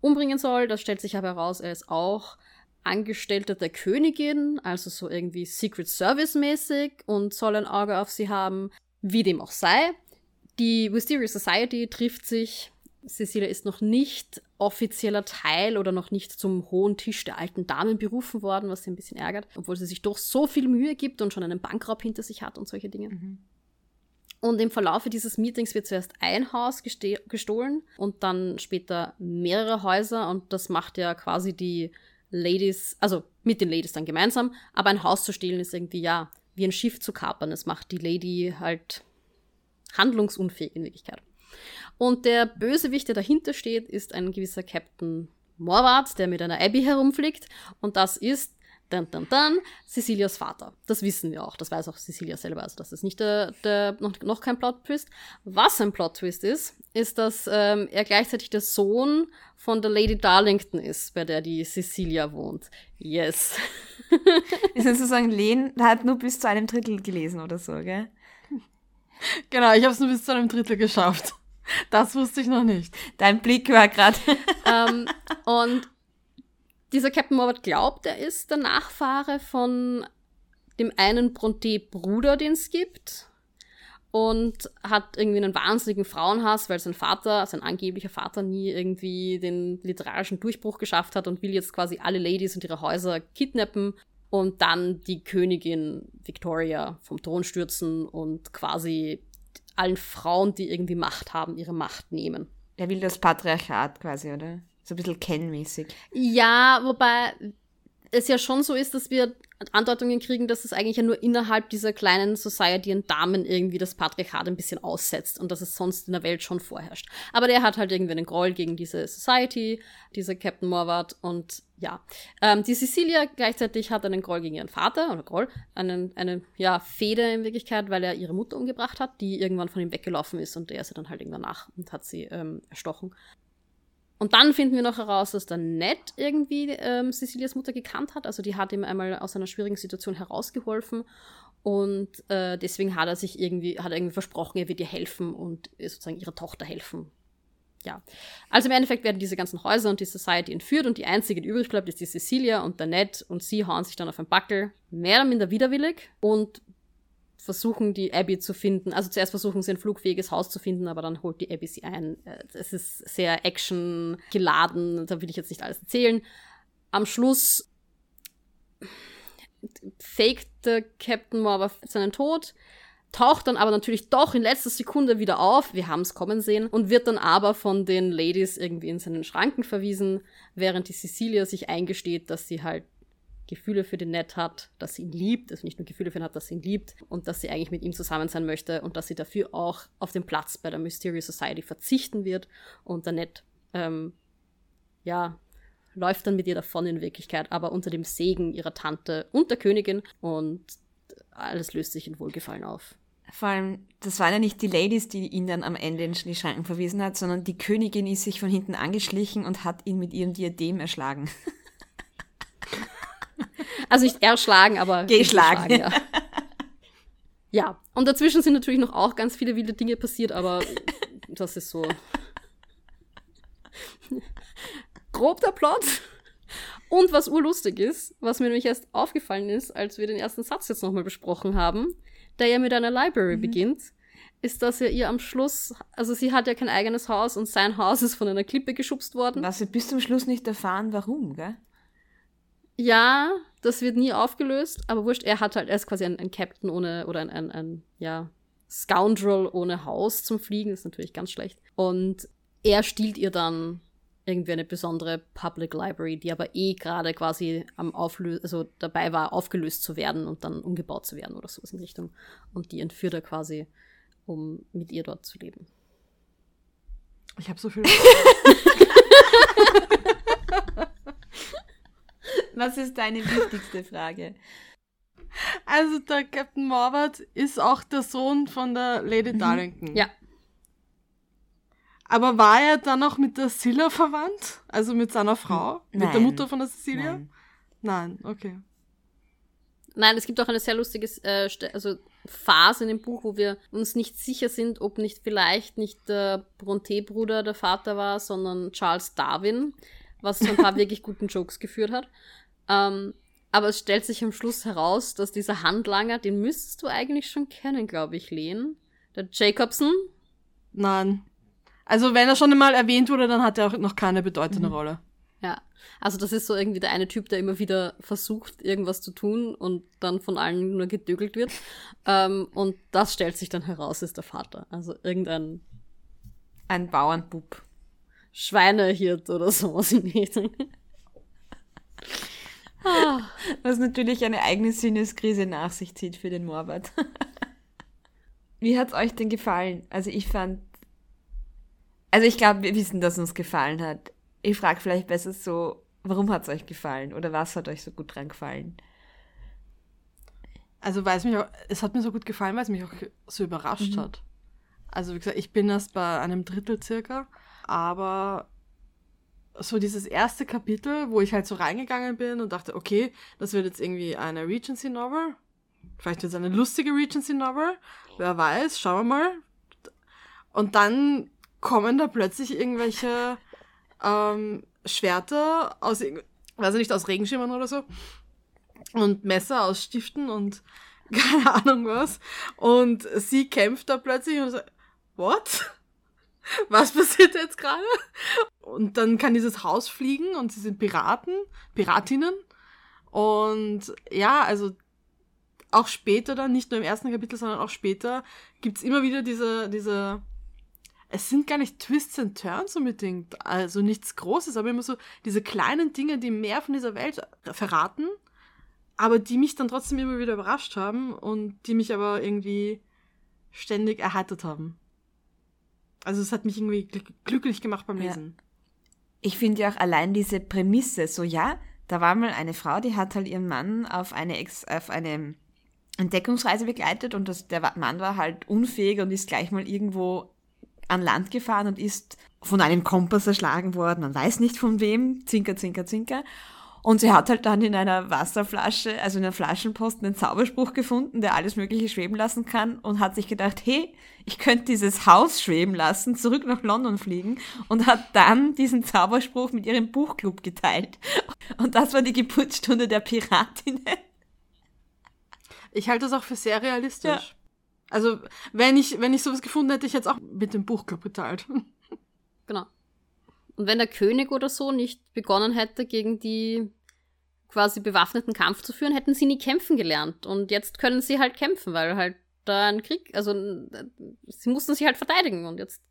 umbringen soll. Das stellt sich aber heraus, er ist auch Angestellter der Königin, also so irgendwie Secret Service mäßig und soll ein Auge auf sie haben, wie dem auch sei. Die Wisteria Society trifft sich. Cecilia ist noch nicht offizieller Teil oder noch nicht zum hohen Tisch der alten Damen berufen worden, was sie ein bisschen ärgert, obwohl sie sich doch so viel Mühe gibt und schon einen Bankraub hinter sich hat und solche Dinge. Mhm. Und im Verlaufe dieses Meetings wird zuerst ein Haus gestohlen und dann später mehrere Häuser. Und das macht ja quasi die Ladies, also mit den Ladies dann gemeinsam. Aber ein Haus zu stehlen ist irgendwie, ja, wie ein Schiff zu kapern. Es macht die Lady halt handlungsunfähig in Wirklichkeit. Und der Bösewicht, der dahinter steht, ist ein gewisser Captain Morwart, der mit einer Abby herumfliegt. Und das ist dann, dann, dann, Cecilias Vater. Das wissen wir auch. Das weiß auch Cecilia selber. Also, das ist nicht der, der noch, noch kein Plot-Twist. Was ein Plot-Twist ist, ist, dass ähm, er gleichzeitig der Sohn von der Lady Darlington ist, bei der die Cecilia wohnt. Yes. (laughs) ist sozusagen, Len hat nur bis zu einem Drittel gelesen oder so, gell? (laughs) Genau, ich habe es nur bis zu einem Drittel geschafft. Das wusste ich noch nicht. Dein Blick war gerade. (laughs) ähm, und dieser Captain Morvat glaubt, er ist der Nachfahre von dem einen Bronte-Bruder, den es gibt. Und hat irgendwie einen wahnsinnigen Frauenhass, weil sein Vater, sein angeblicher Vater, nie irgendwie den literarischen Durchbruch geschafft hat und will jetzt quasi alle Ladies und ihre Häuser kidnappen und dann die Königin Victoria vom Thron stürzen und quasi allen Frauen, die irgendwie Macht haben, ihre Macht nehmen. Er will das Patriarchat quasi, oder? So ein bisschen kennmäßig. Ja, wobei es ja schon so ist, dass wir Andeutungen kriegen, dass es eigentlich ja nur innerhalb dieser kleinen Society und Damen irgendwie das Patriarchat ein bisschen aussetzt und dass es sonst in der Welt schon vorherrscht. Aber der hat halt irgendwie einen Groll gegen diese Society, dieser Captain Morwart und ja. Ähm, die Cecilia gleichzeitig hat einen Groll gegen ihren Vater, oder Groll, einen, eine, ja, Fehde in Wirklichkeit, weil er ihre Mutter umgebracht hat, die irgendwann von ihm weggelaufen ist und er ist dann halt irgendwann nach und hat sie ähm, erstochen. Und dann finden wir noch heraus, dass der Ned irgendwie ähm, Cecilias Mutter gekannt hat. Also die hat ihm einmal aus einer schwierigen Situation herausgeholfen. Und äh, deswegen hat er sich irgendwie, hat er irgendwie versprochen, er wird ihr helfen und sozusagen ihrer Tochter helfen. Ja. Also im Endeffekt werden diese ganzen Häuser und die Society entführt und die einzige, die übrig bleibt, ist die Cecilia und der Ned und sie hauen sich dann auf ein Backel, mehr oder minder widerwillig und versuchen, die Abby zu finden. Also zuerst versuchen sie ein flugfähiges Haus zu finden, aber dann holt die Abby sie ein. Äh, es ist sehr Action geladen, da will ich jetzt nicht alles erzählen. Am Schluss faked der Captain Morva seinen Tod, taucht dann aber natürlich doch in letzter Sekunde wieder auf, wir haben es kommen sehen, und wird dann aber von den Ladies irgendwie in seinen Schranken verwiesen, während die Cecilia sich eingesteht, dass sie halt Gefühle für den Ned hat, dass sie ihn liebt, also nicht nur Gefühle für ihn hat, dass sie ihn liebt und dass sie eigentlich mit ihm zusammen sein möchte und dass sie dafür auch auf den Platz bei der Mysterious Society verzichten wird und der Ned, ähm, ja, läuft dann mit ihr davon in Wirklichkeit, aber unter dem Segen ihrer Tante und der Königin und alles löst sich in Wohlgefallen auf. Vor allem, das waren ja nicht die Ladies, die ihn dann am Ende in die Schranken verwiesen hat, sondern die Königin ist sich von hinten angeschlichen und hat ihn mit ihrem Diadem erschlagen. (laughs) Also nicht erschlagen, aber geschlagen. Ja. ja, und dazwischen sind natürlich noch auch ganz viele wilde Dinge passiert, aber das ist so grob der Plot. Und was urlustig ist, was mir nämlich erst aufgefallen ist, als wir den ersten Satz jetzt nochmal besprochen haben, der ja mit einer Library mhm. beginnt, ist, dass er ihr am Schluss, also sie hat ja kein eigenes Haus und sein Haus ist von einer Klippe geschubst worden. Was wir bis zum Schluss nicht erfahren, warum, gell? Ja, das wird nie aufgelöst, aber wurscht, er hat halt, er ist quasi ein, ein Captain ohne, oder ein, ein, ein, ja, Scoundrel ohne Haus zum Fliegen, das ist natürlich ganz schlecht. Und er stiehlt ihr dann irgendwie eine besondere Public Library, die aber eh gerade quasi am Auflösen, also dabei war, aufgelöst zu werden und dann umgebaut zu werden oder sowas in Richtung. Und die entführt er quasi, um mit ihr dort zu leben. Ich habe so viel. (laughs) Was ist deine wichtigste Frage? Also der Captain Morwart ist auch der Sohn von der Lady mhm. Darlington. Ja. Aber war er dann auch mit der Silla verwandt? Also mit seiner Frau? Nein. Mit der Mutter von der Cecilia? Nein. Nein, okay. Nein, es gibt auch eine sehr lustige äh, also Phase in dem Buch, wo wir uns nicht sicher sind, ob nicht vielleicht nicht der Bronte-Bruder der Vater war, sondern Charles Darwin, was zu ein paar (laughs) wirklich guten Jokes geführt hat. Ähm, aber es stellt sich am Schluss heraus, dass dieser Handlanger, den müsstest du eigentlich schon kennen, glaube ich, Len. Der Jacobson. Nein. Also wenn er schon einmal erwähnt wurde, dann hat er auch noch keine bedeutende mhm. Rolle. Ja. Also das ist so irgendwie der eine Typ, der immer wieder versucht, irgendwas zu tun und dann von allen nur gedögelt wird. (laughs) ähm, und das stellt sich dann heraus, ist der Vater. Also irgendein Ein Bauernbub. Schweinehirt oder sowas die Richtung. (laughs) Was natürlich eine eigene Sinneskrise nach sich zieht für den Morbad. (laughs) Wie hat's euch denn gefallen? Also ich fand, also ich glaube, wir wissen, dass uns gefallen hat. Ich frage vielleicht besser so, warum hat's euch gefallen oder was hat euch so gut dran gefallen? Also weil es mich auch, es hat mir so gut gefallen, weil es mich auch so überrascht Mhm. hat. Also wie gesagt, ich bin erst bei einem Drittel circa, aber so dieses erste Kapitel, wo ich halt so reingegangen bin und dachte, okay, das wird jetzt irgendwie eine Regency Novel. Vielleicht wird es eine lustige Regency Novel. Wer weiß, schauen wir mal. Und dann kommen da plötzlich irgendwelche ähm, Schwerter aus, weiß ich nicht, aus Regenschimmern oder so. Und Messer aus Stiften und (laughs) keine Ahnung was. Und sie kämpft da plötzlich und so, what? Was passiert jetzt gerade? Und dann kann dieses Haus fliegen und sie sind Piraten, Piratinnen. Und ja, also auch später dann, nicht nur im ersten Kapitel, sondern auch später, gibt's immer wieder diese, diese, es sind gar nicht Twists and Turns unbedingt, also nichts Großes, aber immer so diese kleinen Dinge, die mehr von dieser Welt verraten, aber die mich dann trotzdem immer wieder überrascht haben und die mich aber irgendwie ständig erheitert haben. Also es hat mich irgendwie glück- glücklich gemacht beim Ja. Lesen. Ich finde ja auch allein diese Prämisse, so ja, da war mal eine Frau, die hat halt ihren Mann auf eine, Ex auf eine Entdeckungsreise begleitet und das, der Mann war halt unfähig und ist gleich mal irgendwo an Land gefahren und ist von einem Kompass erschlagen worden. Man weiß nicht von wem. Zinker, zinker, zinker. Und sie hat halt dann in einer Wasserflasche, also in einem Flaschenposten, einen Zauberspruch gefunden, der alles Mögliche schweben lassen kann und hat sich gedacht, hey, ich könnte dieses Haus schweben lassen, zurück nach London fliegen und hat dann diesen Zauberspruch mit ihrem Buchclub geteilt. Und das war die Geburtsstunde der Piratinnen. Ich halte das auch für sehr realistisch. Ja. Also, wenn ich, wenn ich sowas gefunden hätte, ich jetzt auch mit dem Buchclub geteilt. (laughs) Genau. Und wenn der König oder so nicht begonnen hätte, gegen die quasi bewaffneten Kampf zu führen, hätten sie nie kämpfen gelernt. Und jetzt können sie halt kämpfen, weil halt da ein Krieg, also äh, sie mussten sich halt verteidigen und jetzt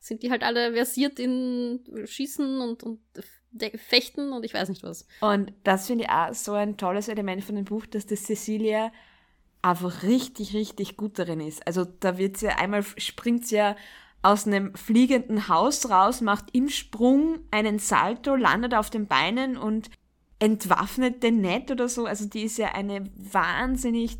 sind die halt alle versiert in Schießen und, und Fechten und ich weiß nicht was. Und das finde ich auch so ein tolles Element von dem Buch, dass das Cecilia einfach richtig, richtig gut darin ist. Also da wird sie einmal springt sie ja aus einem fliegenden Haus raus, macht im Sprung einen Salto, landet auf den Beinen und entwaffnet den Ned oder so. Also die ist ja eine wahnsinnig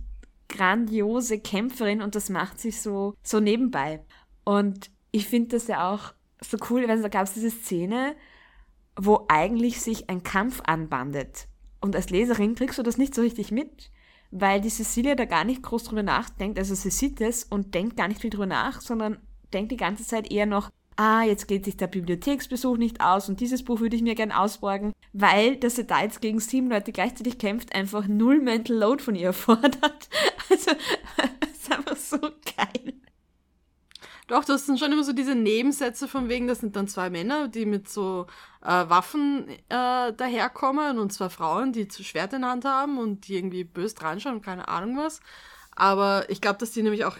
grandiose Kämpferin und das macht sie so, so nebenbei. Und ich finde das ja auch so cool, weil da gab es diese Szene, wo eigentlich sich ein Kampf anbandet. Und als Leserin kriegst du das nicht so richtig mit, weil die Cecilia da gar nicht groß drüber nachdenkt. Also sie sieht es und denkt gar nicht viel drüber nach, sondern denkt die ganze Zeit eher noch, ah, jetzt geht sich der Bibliotheksbesuch nicht aus und dieses Buch würde ich mir gern ausborgen, weil, dass sie da jetzt gegen sieben Leute gleichzeitig kämpft, einfach null Mental Load von ihr (laughs) fordert. Also, (laughs) das ist einfach so geil. Doch, das sind schon immer so diese Nebensätze von wegen, das sind dann zwei Männer, die mit so äh, Waffen äh, daherkommen und zwei Frauen, die zu Schwert in Hand haben und die irgendwie böse dranschauen und keine Ahnung was. Aber ich glaube, dass die nämlich auch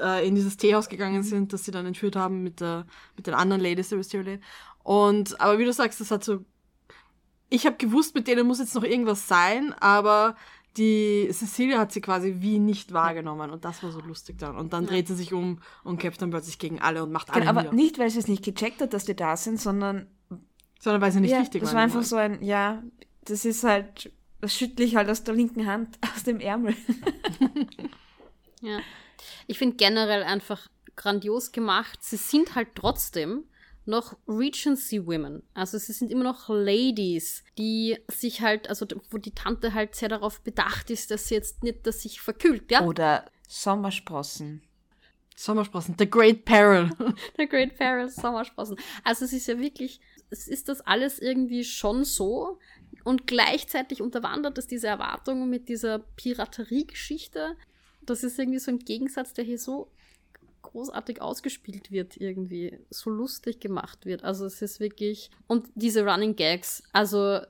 äh, in dieses Teehaus gegangen sind, das sie dann entführt haben mit, der, mit den anderen Ladies der Wisteria. Und, aber wie du sagst, das hat so, ich habe gewusst, mit denen muss jetzt noch irgendwas sein, aber die Cecilia hat sie quasi wie nicht wahrgenommen und das war so lustig dann. Und dann dreht sie sich um und kämpft dann plötzlich gegen alle und macht alle Genau, aber nieder. nicht, weil sie es nicht gecheckt hat, dass die da sind, sondern Sondern weil sie nicht ja, wichtig das waren. war einfach so ein, ja, das ist halt, das schüttle ich halt aus der linken Hand (laughs) aus dem Ärmel. (laughs) (laughs) Ja. Ich finde generell einfach grandios gemacht. Sie sind halt trotzdem noch Regency Women. Also sie sind immer noch Ladies, die sich halt, also wo die Tante halt sehr darauf bedacht ist, dass sie jetzt nicht, dass sich verkühlt, ja? Oder Sommersprossen. Sommersprossen, The Great Peril. (laughs) (laughs) Der Great Peril Sommersprossen. Also es ist ja wirklich, es ist das alles irgendwie schon so und gleichzeitig unterwandert es diese Erwartungen mit dieser Piraterie-Geschichte. Das ist irgendwie so ein Gegensatz, der hier so großartig ausgespielt wird irgendwie, so lustig gemacht wird. Also es ist wirklich und diese Running Gags, also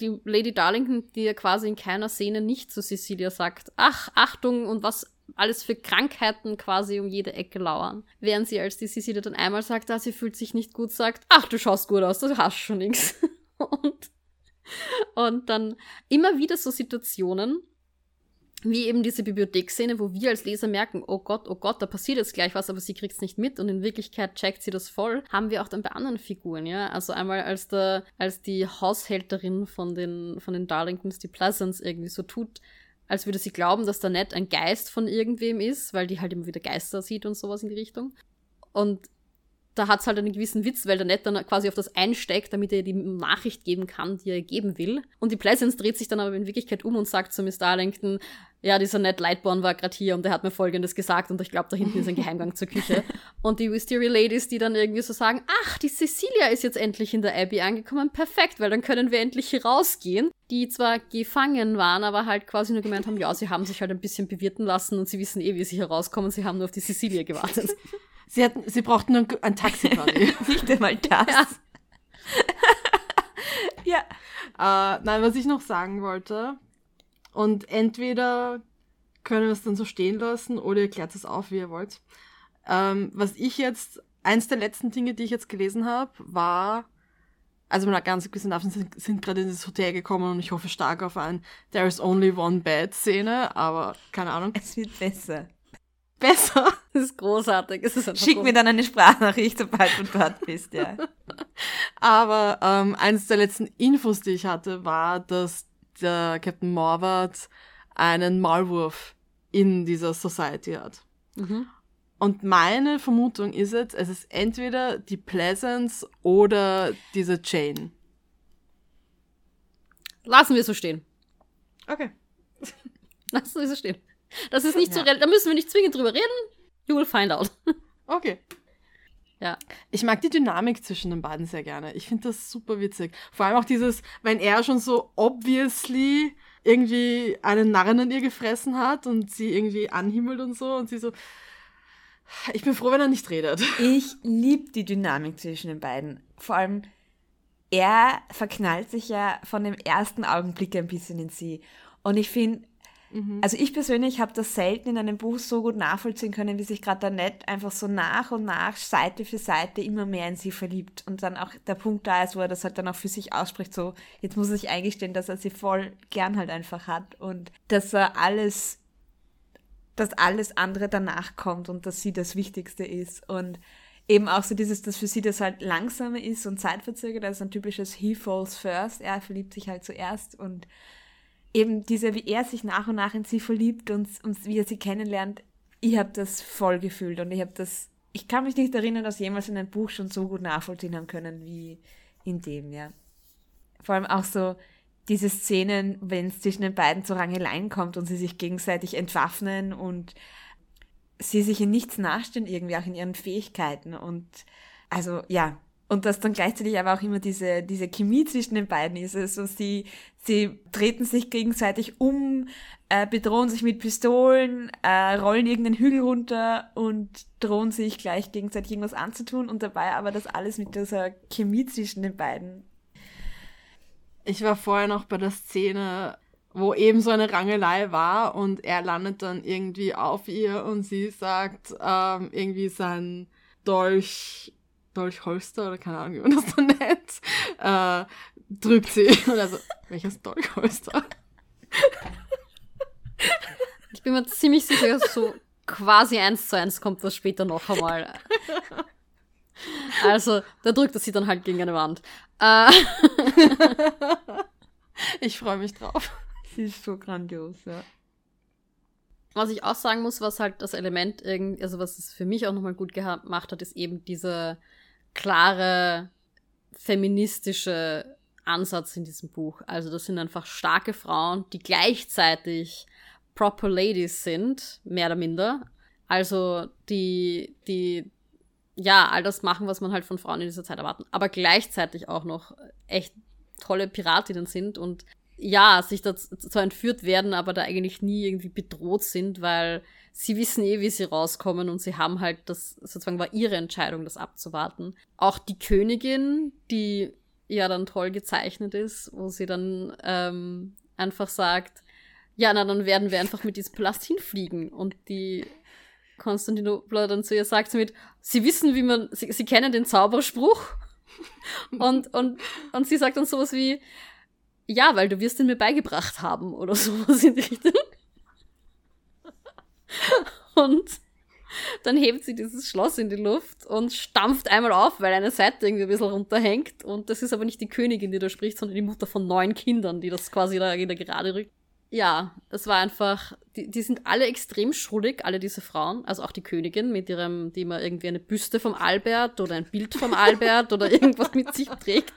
die Lady Darlington, die ja quasi in keiner Szene nicht zu Cecilia sagt, ach, Achtung und was alles für Krankheiten quasi um jede Ecke lauern. Während sie, als die Cecilia dann einmal sagt, ah, sie fühlt sich nicht gut, sagt, ach, du schaust gut aus, du hast schon nichts. (laughs) Und, und dann immer wieder so Situationen, wie eben diese Bibliotheksszene, wo wir als Leser merken, oh Gott, oh Gott, da passiert jetzt gleich was, aber sie kriegt es nicht mit und in Wirklichkeit checkt sie das voll, haben wir auch dann bei anderen Figuren, ja. Also einmal als der, als die Haushälterin von den, von den Darlingtons, die Pleasance, irgendwie so tut, als würde sie glauben, dass da Ned ein Geist von irgendwem ist, weil die halt immer wieder Geister sieht und sowas in die Richtung. Und da hat es halt einen gewissen Witz, weil der Ned dann quasi auf das einsteigt, damit er die Nachricht geben kann, die er geben will. Und die Pleasance dreht sich dann aber in Wirklichkeit um und sagt zu Miss Darlington, ja, dieser Ned Lightborn war gerade hier und der hat mir Folgendes gesagt und ich glaube, da hinten ist ein Geheimgang zur Küche. (laughs) Und die Wisteria Ladies, die dann irgendwie so sagen, ach, die Cecilia ist jetzt endlich in der Abbey angekommen, perfekt, weil dann können wir endlich hier rausgehen. Die zwar gefangen waren, aber halt quasi nur gemeint haben, ja, sie haben sich halt ein bisschen bewirten lassen und sie wissen eh, wie sie hier rauskommen, sie haben nur auf die Cecilia gewartet. (laughs) Sie, hatten, sie brauchten nur ein Taxi quasi. (laughs) Nicht einmal das. Ja. (laughs) ja. Äh, nein, was ich noch sagen wollte, und entweder können wir es dann so stehen lassen oder ihr klärt es auf, wie ihr wollt. Ähm, was ich jetzt, eins der letzten Dinge, die ich jetzt gelesen habe, war, also meine ganz bisschen Affen sind, sind gerade in das Hotel gekommen und ich hoffe stark auf ein There is only one bed Szene, aber keine Ahnung. Es wird besser. Besser? Das ist großartig. Es ist Schick großartig. mir dann eine Sprachnachricht, sobald du dort bist, ja. (laughs) aber ähm, eines der letzten Infos, die ich hatte, war, dass der Captain Morwart einen Maulwurf in dieser Society hat. Mhm. Und meine Vermutung ist jetzt, es ist entweder die Pleasance oder diese Jane. Lassen wir so stehen. Okay. (laughs) Lassen wir so stehen. Das ist nicht ja. so, da müssen wir nicht zwingend drüber reden. You will find out. (laughs) Okay. Ja. Ich mag die Dynamik zwischen den beiden sehr gerne. Ich finde das super witzig. Vor allem auch dieses, wenn er schon so obviously irgendwie einen Narren an ihr gefressen hat und sie irgendwie anhimmelt und so und sie so. Ich bin froh, wenn er nicht redet. (laughs) Ich liebe die Dynamik zwischen den beiden. Vor allem, er verknallt sich ja von dem ersten Augenblick ein bisschen in sie. Und ich finde, Mhm. Also ich persönlich habe das selten in einem Buch so gut nachvollziehen können, wie sich gerade der Ned einfach so nach und nach, Seite für Seite immer mehr in sie verliebt. Und dann auch der Punkt da ist, wo er das halt dann auch für sich ausspricht, so jetzt muss er sich eingestehen, dass er sie voll gern halt einfach hat und dass er alles, dass alles andere danach kommt und dass sie das Wichtigste ist. Und eben auch so dieses, dass für sie das halt langsamer ist und zeitverzögert, also ein typisches He falls first, er verliebt sich halt zuerst und eben diese, wie er sich nach und nach in sie verliebt und, und wie er sie kennenlernt, ich habe das voll gefühlt und ich habe das, ich kann mich nicht erinnern, dass jemals in einem Buch schon so gut nachvollziehen haben können wie in dem, ja. Vor allem auch so diese Szenen, wenn es zwischen den beiden zu Rangeleien kommt und sie sich gegenseitig entwaffnen und sie sich in nichts nachstehen, irgendwie auch in ihren Fähigkeiten und also ja, und dass dann gleichzeitig aber auch immer diese, diese Chemie zwischen den beiden ist. Also sie, sie treten sich gegenseitig um, äh, bedrohen sich mit Pistolen, äh, rollen irgendeinen Hügel runter und drohen sich gleich gegenseitig irgendwas anzutun und dabei aber das alles mit dieser Chemie zwischen den beiden. Ich war vorher noch bei der Szene, wo eben so eine Rangelei war und er landet dann irgendwie auf ihr und sie sagt ähm, irgendwie sein Dolch Dolchholster oder keine Ahnung, wie man das (laughs) dann nennt, äh, drückt sie. (laughs) Und also, welches Dolchholster? Ich bin mir ziemlich sicher, dass so quasi eins zu eins kommt das später noch einmal. Also, da drückt er sie dann halt gegen eine Wand. Äh. ich freue mich drauf. Sie ist so grandios, ja. Was ich auch sagen muss, was halt das Element irgendwie, also was es für mich auch nochmal gut gemacht hat, ist eben diese klare feministische Ansatz in diesem Buch. Also das sind einfach starke Frauen, die gleichzeitig proper ladies sind, mehr oder minder. Also die, die, ja, all das machen, was man halt von Frauen in dieser Zeit erwarten, aber gleichzeitig auch noch echt tolle Piratinnen sind und ja, sich da zwar entführt werden, aber da eigentlich nie irgendwie bedroht sind, weil sie wissen eh, wie sie rauskommen und sie haben halt das, sozusagen war ihre Entscheidung, das abzuwarten. Auch die Königin, die ja dann toll gezeichnet ist, wo sie dann ähm, einfach sagt, ja, na, dann werden wir einfach mit diesem Palast hinfliegen. Und die Konstantinopla dann zu ihr sagt sie mit, sie wissen, wie man, sie, sie kennen den Zauberspruch. (laughs) und, und, und sie sagt dann sowas wie, ja, weil du wirst ihn mir beigebracht haben oder (laughs) sowas in die Richtung. Und dann hebt sie dieses Schloss in die Luft und stampft einmal auf, weil eine Seite irgendwie ein bisschen runterhängt. Und das ist aber nicht die Königin, die da spricht, sondern die Mutter von neun Kindern, die das quasi da wieder gerade rückt. Ja, es war einfach, die, die sind alle extrem schuldig, alle diese Frauen, also auch die Königin mit ihrem, die immer irgendwie eine Büste vom Albert oder ein Bild vom Albert oder irgendwas mit sich trägt.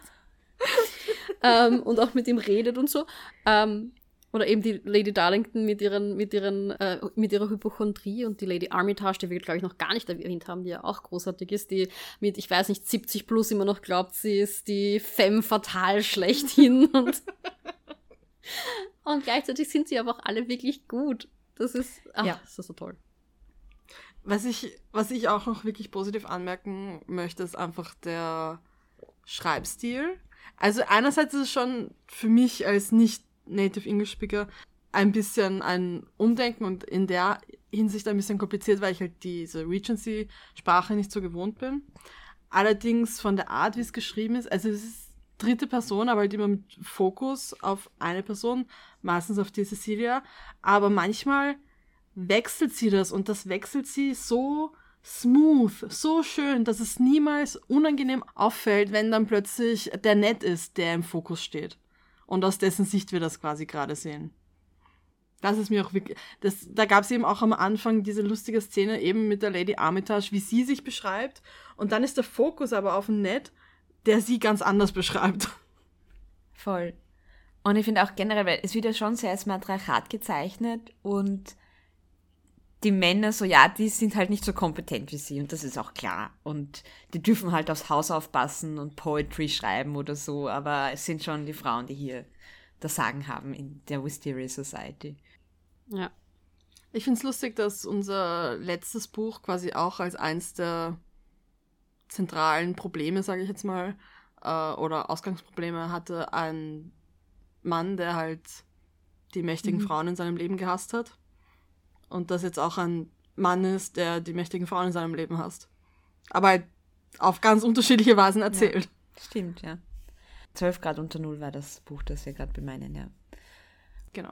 Ähm, und auch mit ihm redet und so. Ähm, oder eben die Lady Darlington mit ihren, mit ihren, äh, mit ihrer Hypochondrie und die Lady Armitage, die wir, glaube ich, noch gar nicht erwähnt haben, die ja auch großartig ist, die mit, ich weiß nicht, 70 plus immer noch glaubt, sie ist die Femme fatal schlechthin (laughs) und, und gleichzeitig sind sie aber auch alle wirklich gut. Das ist, ach, ja. das ist so toll. Was ich, was ich auch noch wirklich positiv anmerken möchte, ist einfach der Schreibstil. Also einerseits ist es schon für mich als nicht Native English Speaker ein bisschen ein Umdenken und in der Hinsicht ein bisschen kompliziert, weil ich halt diese Regency-Sprache nicht so gewohnt bin. Allerdings von der Art, wie es geschrieben ist, also es ist dritte Person, aber halt immer mit Fokus auf eine Person, meistens auf die Cecilia, aber manchmal wechselt sie das und das wechselt sie so smooth, so schön, dass es niemals unangenehm auffällt, wenn dann plötzlich der Nett ist, der im Fokus steht und aus dessen Sicht wir das quasi gerade sehen. Das ist mir auch wirklich. Das, da gab es eben auch am Anfang diese lustige Szene eben mit der Lady Armitage, wie sie sich beschreibt. Und dann ist der Fokus aber auf Ned, der sie ganz anders beschreibt. Voll. Und ich finde auch generell, weil es wird ja schon sehr als Matriarchat gezeichnet und die Männer so, ja, die sind halt nicht so kompetent wie sie und das ist auch klar. Und die dürfen halt aufs Haus aufpassen und Poetry schreiben oder so, aber es sind schon die Frauen, die hier das Sagen haben in der Wisteria Society. Ja. Ich finde es lustig, dass unser letztes Buch quasi auch als eins der zentralen Probleme, sage ich jetzt mal, äh, oder Ausgangsprobleme hatte ein Mann, der halt die mächtigen mhm. Frauen in seinem Leben gehasst hat und das jetzt auch ein Mann ist, der die mächtigen Frauen in seinem Leben hasst. Aber halt auf ganz unterschiedliche Weisen erzählt. Ja, stimmt, ja. 12 Grad unter Null war das Buch, das wir gerade bemeinen, ja. Genau.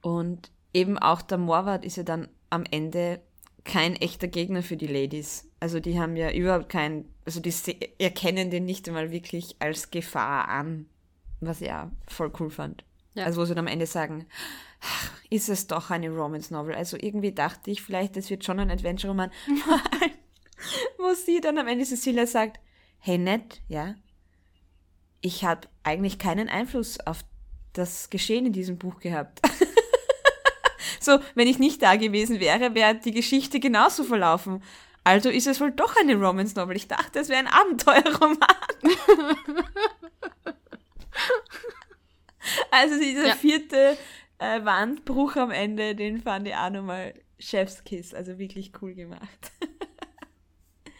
Und eben auch der Morwart ist ja dann am Ende kein echter Gegner für die Ladies. Also die haben ja überhaupt kein, also die erkennen den nicht einmal wirklich als Gefahr an, was ich ja voll cool fand. Ja. Also wo sie dann am Ende sagen, ist es doch eine Romance Novel. Also irgendwie dachte ich vielleicht, es wird schon ein Adventure-Roman, (laughs) wo sie dann am Ende Cecilia sagt, hey Ned, ja, ich habe eigentlich keinen Einfluss auf das Geschehen in diesem Buch gehabt. (laughs) so, wenn ich nicht da gewesen wäre, wäre die Geschichte genauso verlaufen. Also ist es wohl doch eine Romance Novel. Ich dachte, es wäre ein Abenteuerroman. (laughs) also dieser ja. vierte äh, Wandbruch am Ende, den fand ich auch nochmal Chefskiss, also wirklich cool gemacht. (laughs)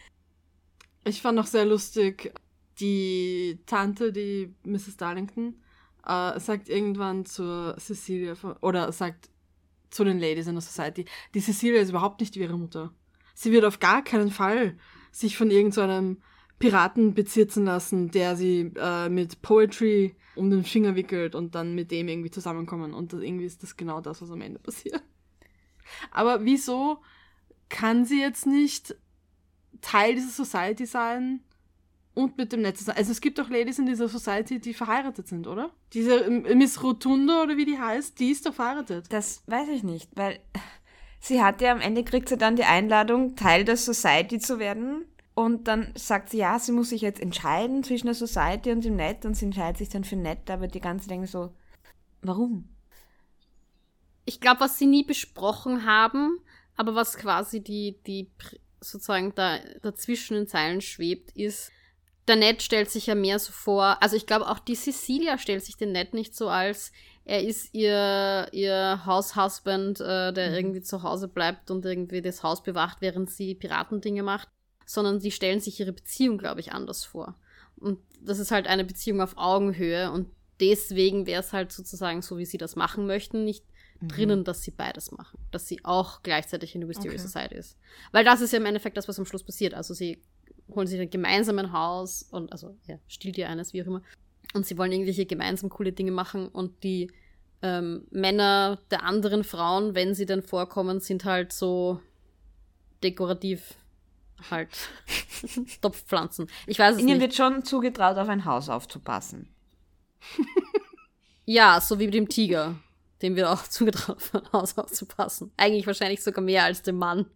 ich fand auch sehr lustig, die Tante, die Mrs. Darlington, äh, sagt irgendwann zur Cecilia, oder sagt zu den Ladies in der Society, die Cecilia ist überhaupt nicht wie ihre Mutter. Sie wird auf gar keinen Fall sich von irgendeinem so Piraten bezirzen lassen, der sie äh, mit Poetry um den Finger wickelt und dann mit dem irgendwie zusammenkommen. Und das, irgendwie ist das genau das, was am Ende passiert. Aber wieso kann sie jetzt nicht Teil dieser Society sein und mit dem Netz sein? Also es gibt doch Ladies in dieser Society, die verheiratet sind, oder? Diese Miss Rotunda oder wie die heißt, die ist doch verheiratet. Das weiß ich nicht, weil (laughs) sie hat ja am Ende kriegt sie dann die Einladung, Teil der Society zu werden und dann sagt sie, ja, sie muss sich jetzt entscheiden zwischen der Society und dem Net und sie entscheidet sich dann für Net, aber die ganze denken so, warum? Ich glaube, was sie nie besprochen haben, aber was quasi die, die sozusagen da dazwischen in Zeilen schwebt, ist, der Ned stellt sich ja mehr so vor, also ich glaube auch die Cecilia stellt sich den Ned nicht so als, er ist ihr, ihr Haushusband, äh, der mhm. irgendwie zu Hause bleibt und irgendwie das Haus bewacht, während sie Piratendinge macht, sondern sie stellen sich ihre Beziehung, glaube ich, anders vor. Und das ist halt eine Beziehung auf Augenhöhe und deswegen wäre es halt sozusagen so, wie sie das machen möchten, nicht mhm. drinnen, dass sie beides machen. Dass sie auch gleichzeitig in der Mysterious okay. Society ist. Weil das ist ja im Endeffekt das, was am Schluss passiert. Also sie holen sich ein gemeinsames Haus und, also, ja, stiehlt ihr eines, wie auch immer. Und sie wollen irgendwelche gemeinsam coole Dinge machen und die ähm, Männer der anderen Frauen, wenn sie denn vorkommen, sind halt so dekorativ halt (laughs) Topfpflanzen. Ich weiß es Ihnen nicht. wird schon zugetraut, auf ein Haus aufzupassen. (laughs) ja, so wie mit dem Tiger. Dem wird auch (laughs) zugetraut, auf ein Haus aufzupassen. Eigentlich wahrscheinlich sogar mehr als dem Mann.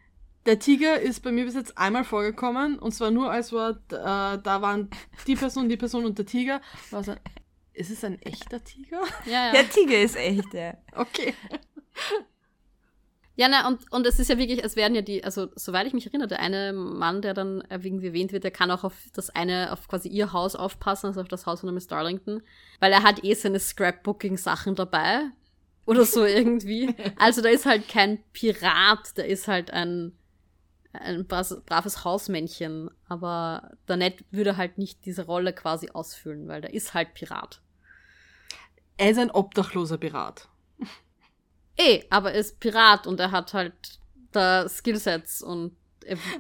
Der Tiger ist bei mir bis jetzt einmal vorgekommen und zwar nur als Wort, äh, da waren die Person, die Person und der Tiger. War so, ist es ein echter Tiger? Ja, ja. Der Tiger ist echt, ja. Okay. Ja, na, und, und es ist ja wirklich, es werden ja die, also soweit ich mich erinnere, der eine Mann, der dann irgendwie erwähnt wird, der kann auch auf das eine, auf quasi ihr Haus aufpassen, also auf das Haus von der Miss Darlington, weil er hat eh seine Scrapbooking-Sachen dabei. Oder so (laughs) irgendwie. Also da ist halt kein Pirat, der ist halt ein, ein braves Hausmännchen. Aber der Ned würde halt nicht diese Rolle quasi ausfüllen, weil der ist halt Pirat. Er ist ein obdachloser Pirat. Eh, aber er ist Pirat und er hat halt da Skillsets und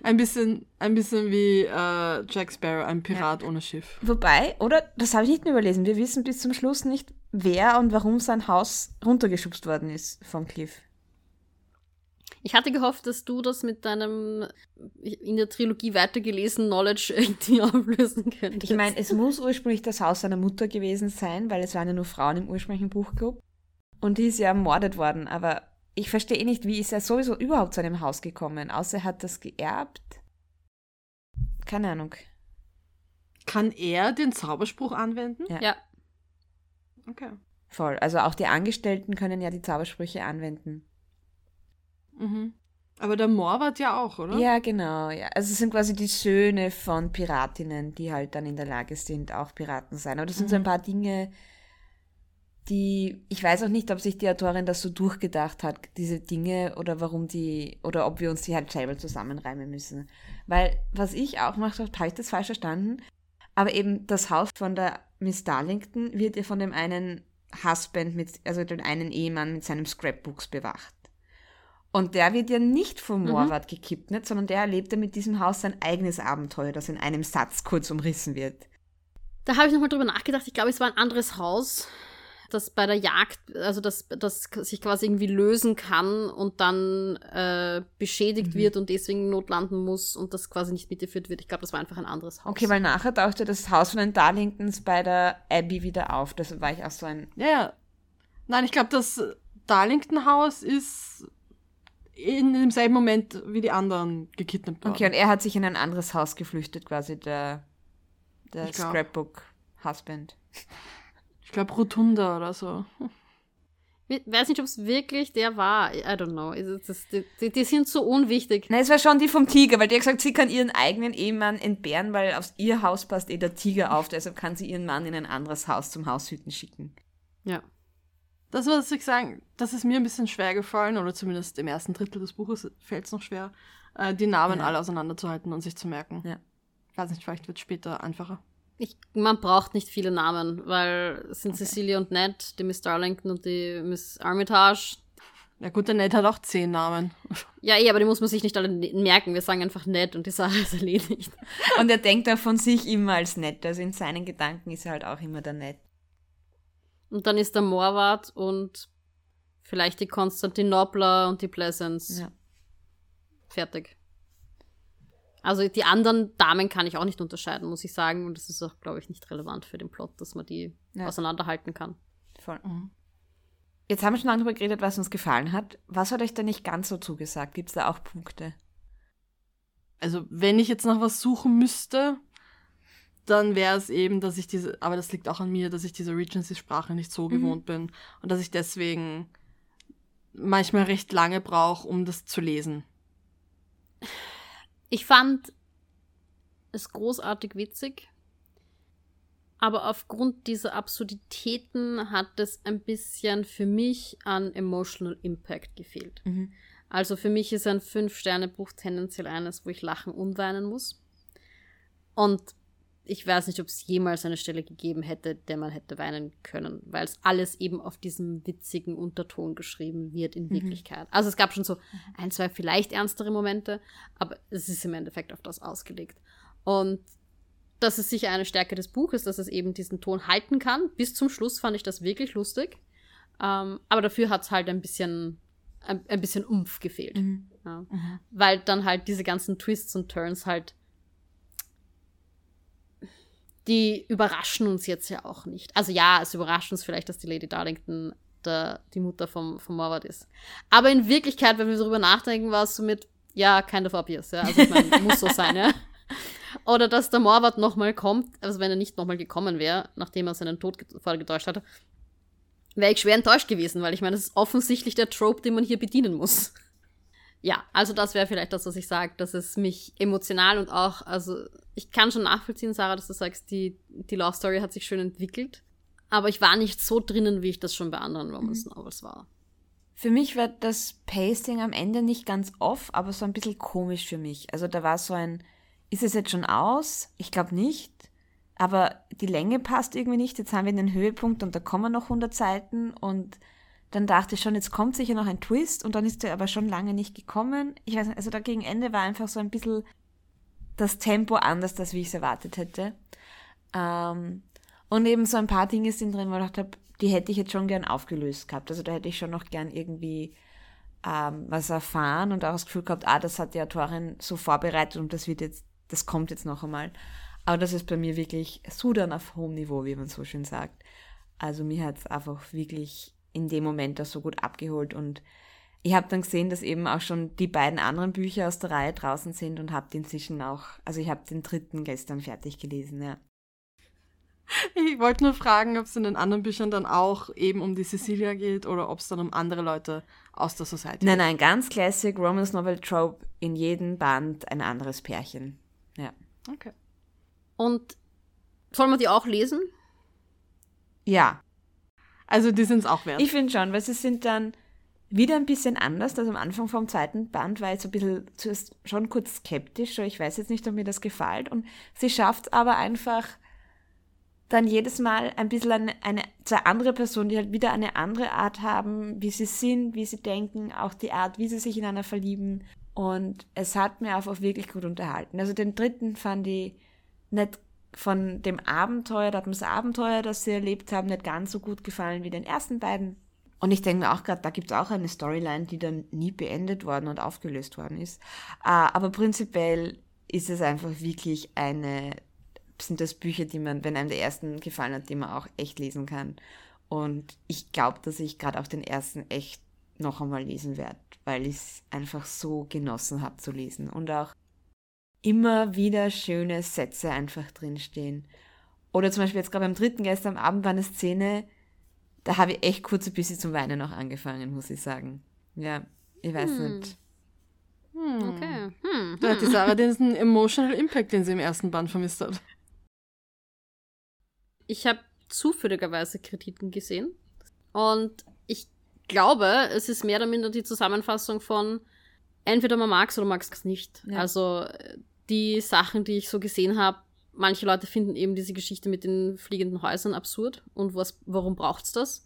ein bisschen, ein bisschen wie äh, Jack Sparrow, ein Pirat ja. ohne Schiff. Wobei, oder? Das habe ich nicht mehr überlesen. Wir wissen bis zum Schluss nicht, wer und warum sein Haus runtergeschubst worden ist vom Cliff. Ich hatte gehofft, dass du das mit deinem in der Trilogie weitergelesenen Knowledge irgendwie (laughs) auflösen könntest. Ich meine, es muss ursprünglich das Haus seiner Mutter gewesen sein, weil es waren ja nur Frauen im ursprünglichen Buchclub. Und die ist ja ermordet worden, aber ich verstehe eh nicht, wie ist er sowieso überhaupt zu einem Haus gekommen, außer er hat das geerbt. Keine Ahnung. Kann er den Zauberspruch anwenden? Ja. ja. Okay. Voll. Also auch die Angestellten können ja die Zaubersprüche anwenden. Mhm. Aber der Morwart ja auch, oder? Ja, genau. Ja. Also es sind quasi die Söhne von Piratinnen, die halt dann in der Lage sind, auch Piraten zu sein. Aber das sind mhm. so ein mhm. paar Dinge, die, ich weiß auch nicht, ob sich die Autorin das so durchgedacht hat, diese Dinge, oder warum die, oder ob wir uns die halt selber zusammenreimen müssen. Weil, was ich auch gemacht habe, habe ich das falsch verstanden, aber eben das Haus von der Miss Darlington wird ja von dem einen Husband, mit, also dem einen Ehemann mit seinem Scrapbooks bewacht. Und der wird ja nicht vom mhm. Morwart mhm. gekippt, nicht, sondern der erlebt ja mit diesem Haus sein eigenes Abenteuer, das in einem Satz kurz umrissen wird. Da habe ich nochmal drüber nachgedacht. Ich glaube, es war ein anderes Haus das bei der Jagd, also dass das sich quasi irgendwie lösen kann und dann äh, beschädigt mhm. wird und deswegen notlanden muss und das quasi nicht mitgeführt wird. Ich glaube, das war einfach ein anderes Haus. Okay, weil nachher tauchte das Haus von den Darlingtons bei der Abby wieder auf. Das war ich auch so ein. Ja, ja. Nein, ich glaube, das Darlington-Haus ist in demselben Moment wie die anderen gekidnappt worden. Okay, und er hat sich in ein anderes Haus geflüchtet, quasi der, der Scrapbook-Husband. Ich glaube Rotunda oder so. Ich weiß nicht, ob es wirklich der war. I don't know. Das, die, die, sind so unwichtig. Nein, es war schon die vom Tiger, weil die hat gesagt, sie kann ihren eigenen Ehemann entbehren, weil aufs ihr Haus passt eh der Tiger auf. Deshalb kann sie ihren Mann in ein anderes Haus zum Haushüten schicken. Ja. Das, was ich sagen, das ist mir ein bisschen schwer gefallen, oder zumindest im ersten Drittel des Buches fällt es noch schwer, äh, die Namen ja. alle auseinanderzuhalten und sich zu merken. Ja. Ich weiß nicht, vielleicht wird es später einfacher. Ich, man braucht nicht viele Namen, weil es sind okay. Cecilia und Ned, die Miss Darlington und die Miss Armitage. Ja gut, der Ned hat auch zehn Namen. (laughs) Ja, eh, aber die muss man sich nicht alle merken. Wir sagen einfach Ned und die Sache ist erledigt. (laughs) Und er denkt auch von sich immer als Ned. Also in seinen Gedanken ist er halt auch immer der Ned. Und dann ist der Morwart und vielleicht die Konstantinopla und die Pleasance. Ja. Fertig. Also die anderen Damen kann ich auch nicht unterscheiden, muss ich sagen. Und das ist auch, glaube ich, nicht relevant für den Plot, dass man die ja. auseinanderhalten kann. Voll. Mhm. Jetzt haben wir schon lange darüber geredet, was uns gefallen hat. Was hat euch denn nicht ganz so zugesagt? Gibt es da auch Punkte? Also, wenn ich jetzt nach was suchen müsste, dann wäre es eben, dass ich diese, aber das liegt auch an mir, dass ich diese Regency-Sprache nicht so mhm. gewohnt bin und dass ich deswegen manchmal recht lange brauche, um das zu lesen. Ich fand es großartig witzig. aber aufgrund dieser Absurditäten hat es ein bisschen für mich an Emotional Impact gefehlt. Mhm. Also für mich ist ein Fünf-Sterne-Buch tendenziell eines, wo ich lachen und weinen muss. Und ich weiß nicht, ob es jemals eine Stelle gegeben hätte, der man hätte weinen können, weil es alles eben auf diesem witzigen Unterton geschrieben wird in Mhm. Wirklichkeit. Also es gab schon so ein, zwei vielleicht ernstere Momente, aber es ist im Endeffekt auf das ausgelegt. Und das ist sicher eine Stärke des Buches, dass es eben diesen Ton halten kann. Bis zum Schluss fand ich das wirklich lustig. Ähm, aber dafür hat es halt ein bisschen, ein, ein bisschen Umf gefehlt. Mhm. Ja. Mhm. Weil dann halt diese ganzen Twists und Turns halt. Die überraschen uns jetzt ja auch nicht. Also ja, es überrascht uns vielleicht, dass die Lady Darlington der, die Mutter vom, vom Morwart ist. Aber in Wirklichkeit, wenn wir darüber nachdenken, war es so mit, ja, kind of obvious, ja. Also ich meine, (laughs) muss so sein, ja. Oder dass der Morwart nochmal kommt, also wenn er nicht nochmal gekommen wäre, nachdem er seinen Tod ge- vorgetäuscht hatte, wäre ich schwer enttäuscht gewesen, weil ich meine, das ist offensichtlich der Trope, den man hier bedienen muss. Ja, also das wäre vielleicht das, was ich sage, dass es mich emotional und auch, also ich kann schon nachvollziehen, Sarah, dass du sagst, die, die Love Story hat sich schön entwickelt, aber ich war nicht so drinnen, wie ich das schon bei anderen Romance Novels war. Für mich war das Pacing am Ende nicht ganz off, aber so ein bisschen komisch für mich. Also da war so ein, ist es jetzt schon aus? Ich glaube nicht. Aber die Länge passt irgendwie nicht. Jetzt haben wir den Höhepunkt und da kommen noch 100 Seiten und dann dachte ich schon, jetzt kommt sicher noch ein Twist und dann ist der aber schon lange nicht gekommen. Ich weiß nicht, also da gegen Ende war einfach so ein bisschen das Tempo anders, als wie ich es erwartet hätte. Ähm, und eben so ein paar Dinge sind drin, wo ich dachte, die hätte ich jetzt schon gern aufgelöst gehabt. Also da hätte ich schon noch gern irgendwie ähm, was erfahren und auch das Gefühl gehabt, ah, das hat die Autorin so vorbereitet und das wird jetzt, das kommt jetzt noch einmal. Aber das ist bei mir wirklich Sudan auf hohem Niveau, wie man so schön sagt. Also mir hat es einfach wirklich in dem Moment das so gut abgeholt und ich habe dann gesehen, dass eben auch schon die beiden anderen Bücher aus der Reihe draußen sind und habe inzwischen auch, also ich habe den dritten gestern fertig gelesen, ja. Ich wollte nur fragen, ob es in den anderen Büchern dann auch eben um die Cecilia geht oder ob es dann um andere Leute aus der Society Nein, nein, ganz classic Romance Novel Trope, in jedem Band ein anderes Pärchen. Ja. geht. Okay. Und soll man die auch lesen? Ja, Also die sind es auch wert. ich finde schon, weil sie sind dann wieder ein bisschen anders. Also am Anfang vom zweiten Band war ich so ein bisschen zuerst schon kurz skeptisch, so ich weiß jetzt nicht, ob mir das gefällt. Und sie schafft aber einfach dann jedes Mal ein bisschen eine, eine zwei andere Personen, die halt wieder eine andere Art haben, wie sie sind, wie sie denken, auch die Art, wie sie sich ineinander verlieben. Und es hat mir einfach wirklich gut unterhalten. Also den dritten fand ich nicht von dem Abenteuer, da Abenteuer, das sie erlebt haben, nicht ganz so gut gefallen wie den ersten beiden. Und ich denke mir auch gerade, da gibt es auch eine Storyline, die dann nie beendet worden und aufgelöst worden ist. Ah, Aber prinzipiell ist es einfach wirklich eine, sind das Bücher, die man, wenn einem der ersten gefallen hat, die man auch echt lesen kann. Und ich glaube, dass ich gerade auch den ersten echt noch einmal lesen werde, weil ich es einfach so genossen habe zu lesen. Und auch immer wieder schöne Sätze einfach drinstehen. Oder zum Beispiel jetzt gerade beim dritten gestern am Abend war eine Szene, da habe ich echt kurz ein bisschen zum Weinen noch angefangen, muss ich sagen. Ja, ich weiß Hm. nicht. Hm. Okay. Hm. Da hat die Sarah diesen Emotional Impact, den sie im ersten Band vermisst hat. Ich habe zufälligerweise Kritiken gesehen. Und ich glaube, es ist mehr oder minder die Zusammenfassung von entweder man mag es oder mag es nicht. Ja. Also die Sachen, die ich so gesehen habe, manche Leute finden eben diese Geschichte mit den fliegenden Häusern absurd und was, warum braucht's das?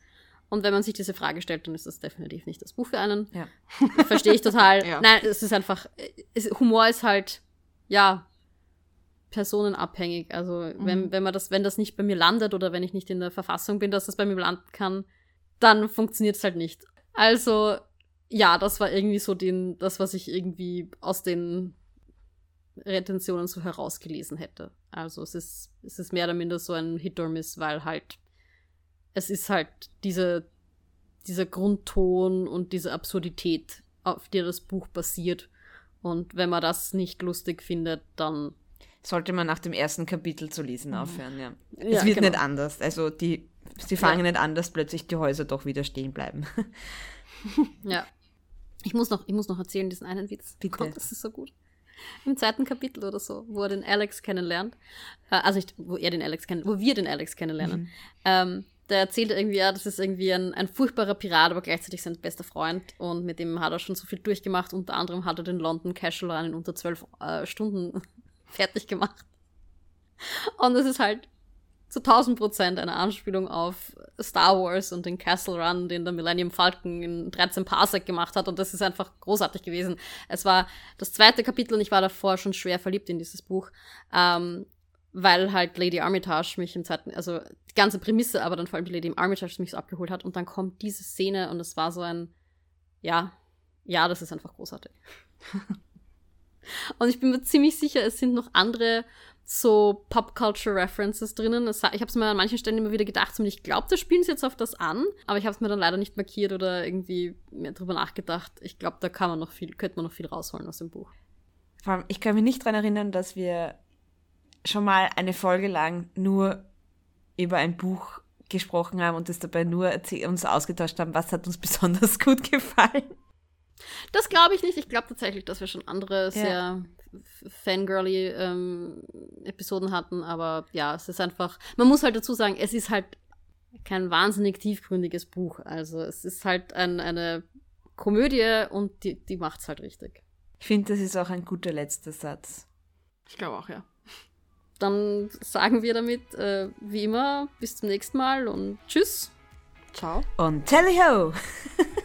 Und wenn man sich diese Frage stellt, dann ist das definitiv nicht das Buch für einen. Ja. (laughs) Verstehe ich total. (laughs) Ja. Nein, es ist einfach, es, Humor ist halt, ja, personenabhängig. Also wenn, Mhm. wenn man das, wenn das nicht bei mir landet oder wenn ich nicht in der Verfassung bin, dass das bei mir landen kann, dann funktioniert es halt nicht. Also, ja, das war irgendwie so den, das, was ich irgendwie aus den Retentionen so herausgelesen hätte. Also es ist, es ist mehr oder minder so ein Hit or Miss, weil halt es ist halt diese, dieser Grundton und diese Absurdität, auf der das Buch basiert. Und wenn man das nicht lustig findet, dann Sollte man nach dem ersten Kapitel zu lesen aufhören, ja. Mhm. Ja, es wird genau. nicht anders. Also die, sie fangen nicht an, dass plötzlich die Häuser doch wieder stehen bleiben. (laughs) Ja. Ich muss noch, ich muss noch erzählen, diesen einen Witz. Bitte. Gott, das ist so gut. (laughs) im zweiten Kapitel oder so, wo er den Alex kennenlernt. Äh, also nicht, wo er den Alex kennt, wo wir den Alex kennenlernen. Mhm. Ähm, der erzählt irgendwie, ja, das ist irgendwie ein, ein furchtbarer Pirat, aber gleichzeitig sein bester Freund und mit dem hat er schon so viel durchgemacht. Unter anderem hat er den London Casual in unter zwölf äh, Stunden (laughs) fertig gemacht. Und es ist halt zu 1000 Prozent eine Anspielung auf Star Wars und den Castle Run, den der Millennium Falcon in 13 Parsec gemacht hat. Und das ist einfach großartig gewesen. Es war das zweite Kapitel und ich war davor schon schwer verliebt in dieses Buch. Ähm, weil halt Lady Armitage mich im zweiten, also die ganze Prämisse, aber dann vor allem die Lady Armitage mich so abgeholt hat. Und dann kommt diese Szene und es war so ein, ja, ja, das ist einfach großartig. (laughs) und ich bin mir ziemlich sicher, es sind noch andere so Pop-Culture-References drinnen. ich habe es mir an manchen Stellen immer wieder gedacht, ich glaube, da spielen sie jetzt auf das an, aber ich habe es mir dann leider nicht markiert oder irgendwie mehr drüber nachgedacht. Ich glaube, da kann man noch viel, könnte man noch viel rausholen aus dem Buch. Vor allem, ich kann mich nicht daran erinnern, dass wir schon mal eine Folge lang nur über ein Buch gesprochen haben und das dabei nur uns ausgetauscht haben, was hat uns (laughs) besonders gut gefallen. Das glaube ich nicht. Ich glaube tatsächlich, dass wir schon andere ja. sehr fangirly ähm, Episoden hatten, aber ja, es ist einfach, man muss halt dazu sagen, es ist halt kein wahnsinnig tiefgründiges Buch. Also es ist halt ein, eine Komödie und die, die macht es halt richtig. Ich finde, das ist auch ein guter letzter Satz. Ich glaube auch, ja. Dann sagen wir damit, äh, wie immer, bis zum nächsten Mal und tschüss. Ciao. Und tally ho! (laughs)